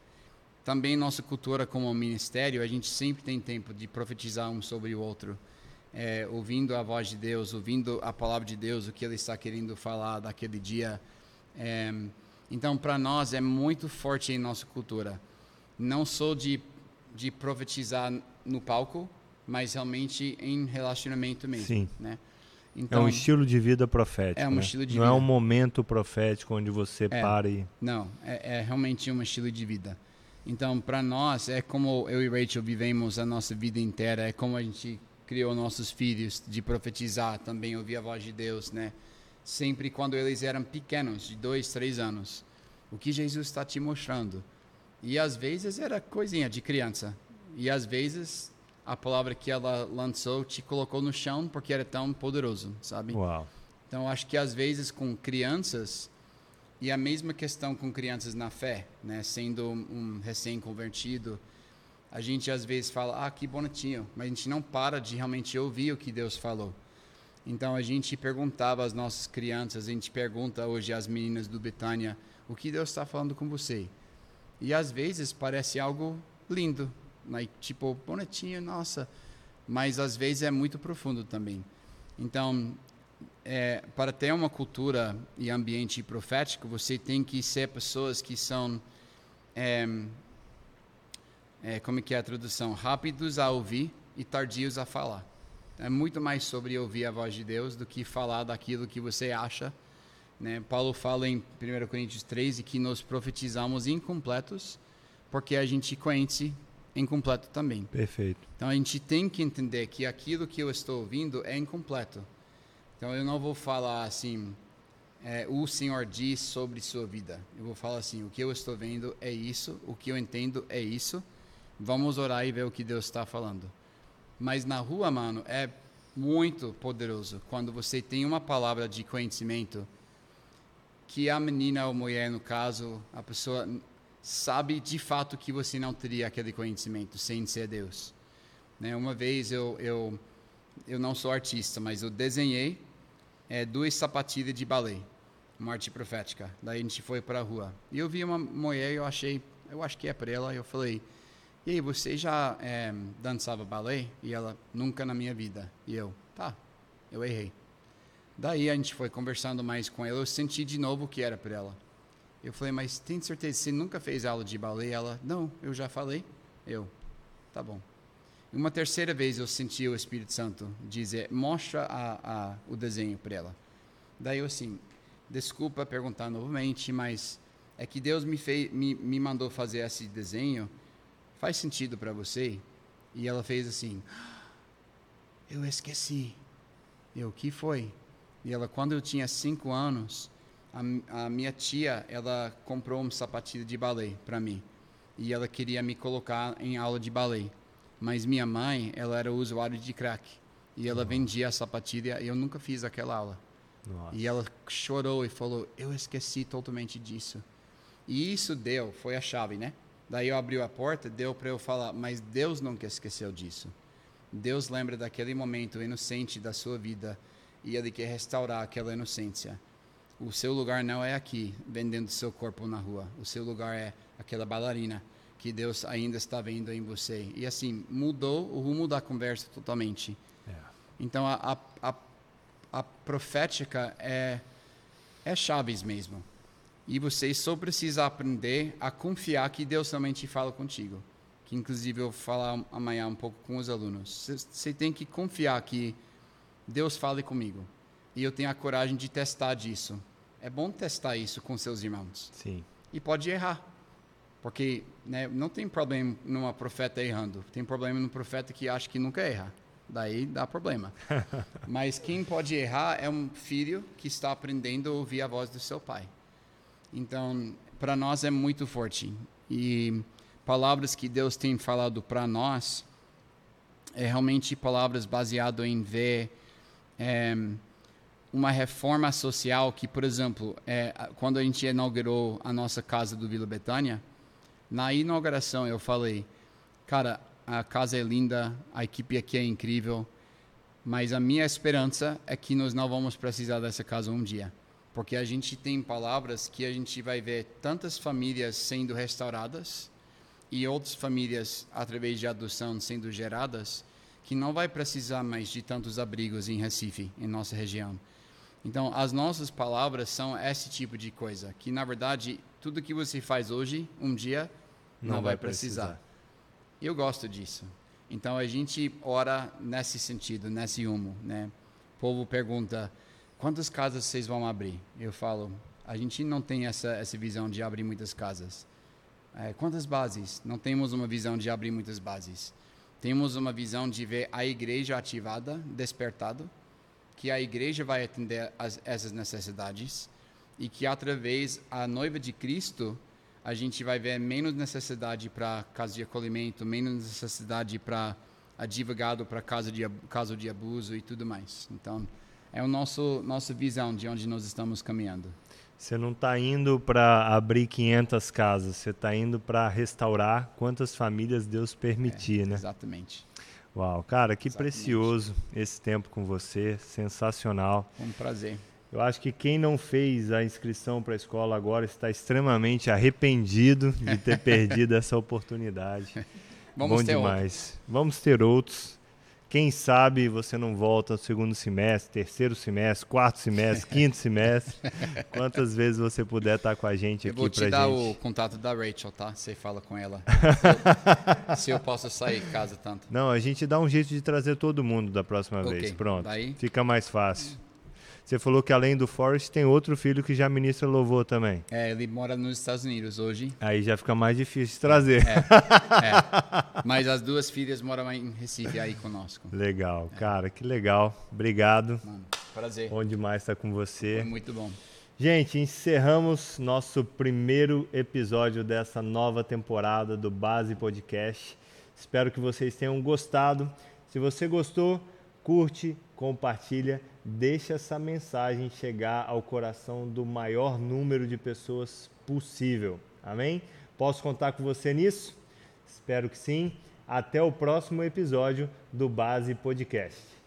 Também nossa cultura como ministério, a gente sempre tem tempo de profetizar um sobre o outro, é, ouvindo a voz de Deus, ouvindo a palavra de Deus, o que Ele está querendo falar daquele dia. É, então, para nós é muito forte em nossa cultura, não só de de profetizar no palco, mas realmente em relacionamento mesmo. Sim. Né? Então, é um estilo de vida profético. É um né? estilo de Não é vida. é um momento profético onde você é, para e. Não, é, é, realmente um estilo de vida. Então, para nós, é como eu e Rachel vivemos a nossa vida inteira, é como a gente criou nossos filhos de profetizar, também ouvir a voz de Deus, né? Sempre quando eles eram pequenos, de dois, três anos. O que Jesus está te mostrando? E às vezes era coisinha de criança. E às vezes a palavra que ela lançou te colocou no chão porque era tão poderoso, sabe? Uau. Então acho que às vezes com crianças e a mesma questão com crianças na fé, né? Sendo um recém-convertido, a gente às vezes fala, ah, que bonitinho, mas a gente não para de realmente ouvir o que Deus falou. Então a gente perguntava às nossas crianças, a gente pergunta hoje às meninas do Betânia, o que Deus está falando com você? E às vezes parece algo lindo, né? tipo bonitinho, nossa, mas às vezes é muito profundo também. Então, é, para ter uma cultura e ambiente profético, você tem que ser pessoas que são é, é, como é que é a tradução? Rápidos a ouvir e tardios a falar. É muito mais sobre ouvir a voz de Deus do que falar daquilo que você acha. Né? Paulo fala em 1 Coríntios 13 que nós profetizamos incompletos porque a gente conhece incompleto também. Perfeito. Então a gente tem que entender que aquilo que eu estou ouvindo é incompleto. Então eu não vou falar assim, é, o Senhor diz sobre sua vida. Eu vou falar assim, o que eu estou vendo é isso, o que eu entendo é isso Vamos orar e ver o que Deus está falando. Mas na rua, mano, é muito poderoso quando você tem uma palavra de conhecimento que a menina ou mulher, no caso, a pessoa sabe de fato que você não teria aquele conhecimento sem ser Deus. Né? Uma vez eu, eu, eu não sou artista, mas eu desenhei é, duas sapatilhas de balé, uma arte profética. Daí a gente foi para a rua. E eu vi uma mulher e eu achei, eu acho que é para ela, eu falei, e aí, você já é, dançava balé? E ela, nunca na minha vida. E eu, tá, eu errei. Daí a gente foi conversando mais com ela, eu senti de novo que era para ela. Eu falei, mas tem certeza que você nunca fez aula de balé? Ela, não, eu já falei. Eu, tá bom. Uma terceira vez eu senti o Espírito Santo dizer, mostra a, a, o desenho para ela. Daí eu assim, desculpa perguntar novamente, mas é que Deus me, fez, me, me mandou fazer esse desenho faz sentido para você? E ela fez assim, eu esqueci. Eu, o que foi? E ela, quando eu tinha cinco anos, a, a minha tia, ela comprou um sapatilha de balé para mim. E ela queria me colocar em aula de balé. Mas minha mãe, ela era usuária de crack. E ela vendia a sapatilha e eu nunca fiz aquela aula. Nossa. E ela chorou e falou: Eu esqueci totalmente disso. E isso deu, foi a chave, né? Daí eu abri a porta, deu para eu falar, mas Deus nunca esqueceu disso. Deus lembra daquele momento inocente da sua vida e Ele quer restaurar aquela inocência. O seu lugar não é aqui, vendendo seu corpo na rua. O seu lugar é aquela bailarina que Deus ainda está vendo em você. E assim, mudou o rumo da conversa totalmente. É. Então, a, a, a, a profética é, é chaves mesmo. E você só precisa aprender a confiar que Deus realmente fala contigo. Que inclusive eu vou falar amanhã um pouco com os alunos. Você tem que confiar que Deus fale comigo. E eu tenho a coragem de testar disso. É bom testar isso com seus irmãos. Sim. E pode errar. Porque né, não tem problema numa profeta errando. Tem problema no profeta que acha que nunca erra. Daí dá problema. [LAUGHS] Mas quem pode errar é um filho que está aprendendo a ouvir a voz do seu pai. Então, para nós é muito forte. E palavras que Deus tem falado para nós é realmente palavras baseadas em ver é, uma reforma social que, por exemplo, é, quando a gente inaugurou a nossa casa do Vila Betânia, na inauguração eu falei, cara, a casa é linda, a equipe aqui é incrível, mas a minha esperança é que nós não vamos precisar dessa casa um dia porque a gente tem palavras que a gente vai ver tantas famílias sendo restauradas e outras famílias através de adoção sendo geradas que não vai precisar mais de tantos abrigos em Recife, em nossa região. Então, as nossas palavras são esse tipo de coisa, que na verdade tudo que você faz hoje, um dia não, não vai, precisar. precisar. Eu gosto disso. Então a gente ora nesse sentido, nesse rumo, né? O povo pergunta: quantas casas vocês vão abrir? Eu falo, a gente não tem essa, essa visão de abrir muitas casas. É, quantas bases? Não temos uma visão de abrir muitas bases. temos uma visão de ver a igreja ativada, despertada, que a igreja vai atender as, essas necessidades e que através a noiva de Cristo a gente vai ver menos necessidade para casa de acolhimento, menos necessidade para advogado para caso de caso de abuso e tudo mais. Então é o nosso nossa visão de onde nós estamos caminhando. Você não está indo para abrir 500 casas, você está indo para restaurar quantas famílias Deus permitir, é, né? Exatamente. Uau, cara, que exatamente. precioso esse tempo com você, sensacional. Um prazer. Eu acho que quem não fez a inscrição para a escola agora está extremamente arrependido de ter [LAUGHS] perdido essa oportunidade. Vamos Bom demais. Outro. Vamos ter outros. Quem sabe você não volta no segundo semestre, terceiro semestre, quarto semestre, [LAUGHS] quinto semestre. Quantas vezes você puder estar com a gente eu aqui pra gente. Eu vou te dar o contato da Rachel, tá? Você fala com ela. [LAUGHS] se, eu, posso sair de casa tanto. Não, a gente dá um jeito de trazer todo mundo da próxima okay. vez. Pronto. Daí? Fica mais fácil. Você falou que além do Forrest tem outro filho que já ministra louvor também. É, ele mora nos Estados Unidos hoje. Aí já fica mais difícil de trazer. É, é. [LAUGHS] Mas as duas filhas moram em Recife aí conosco. Legal, é. cara, que legal. Obrigado. Mano, prazer. Bom demais estar com você. Foi muito bom. Gente, encerramos nosso primeiro episódio dessa nova temporada do Base Podcast. Espero que vocês tenham gostado. Se você gostou, curte, compartilha, deixa essa mensagem chegar ao coração do maior número de pessoas possível. Amém? Posso contar com você nisso? Espero que sim. Até o próximo episódio do Base Podcast.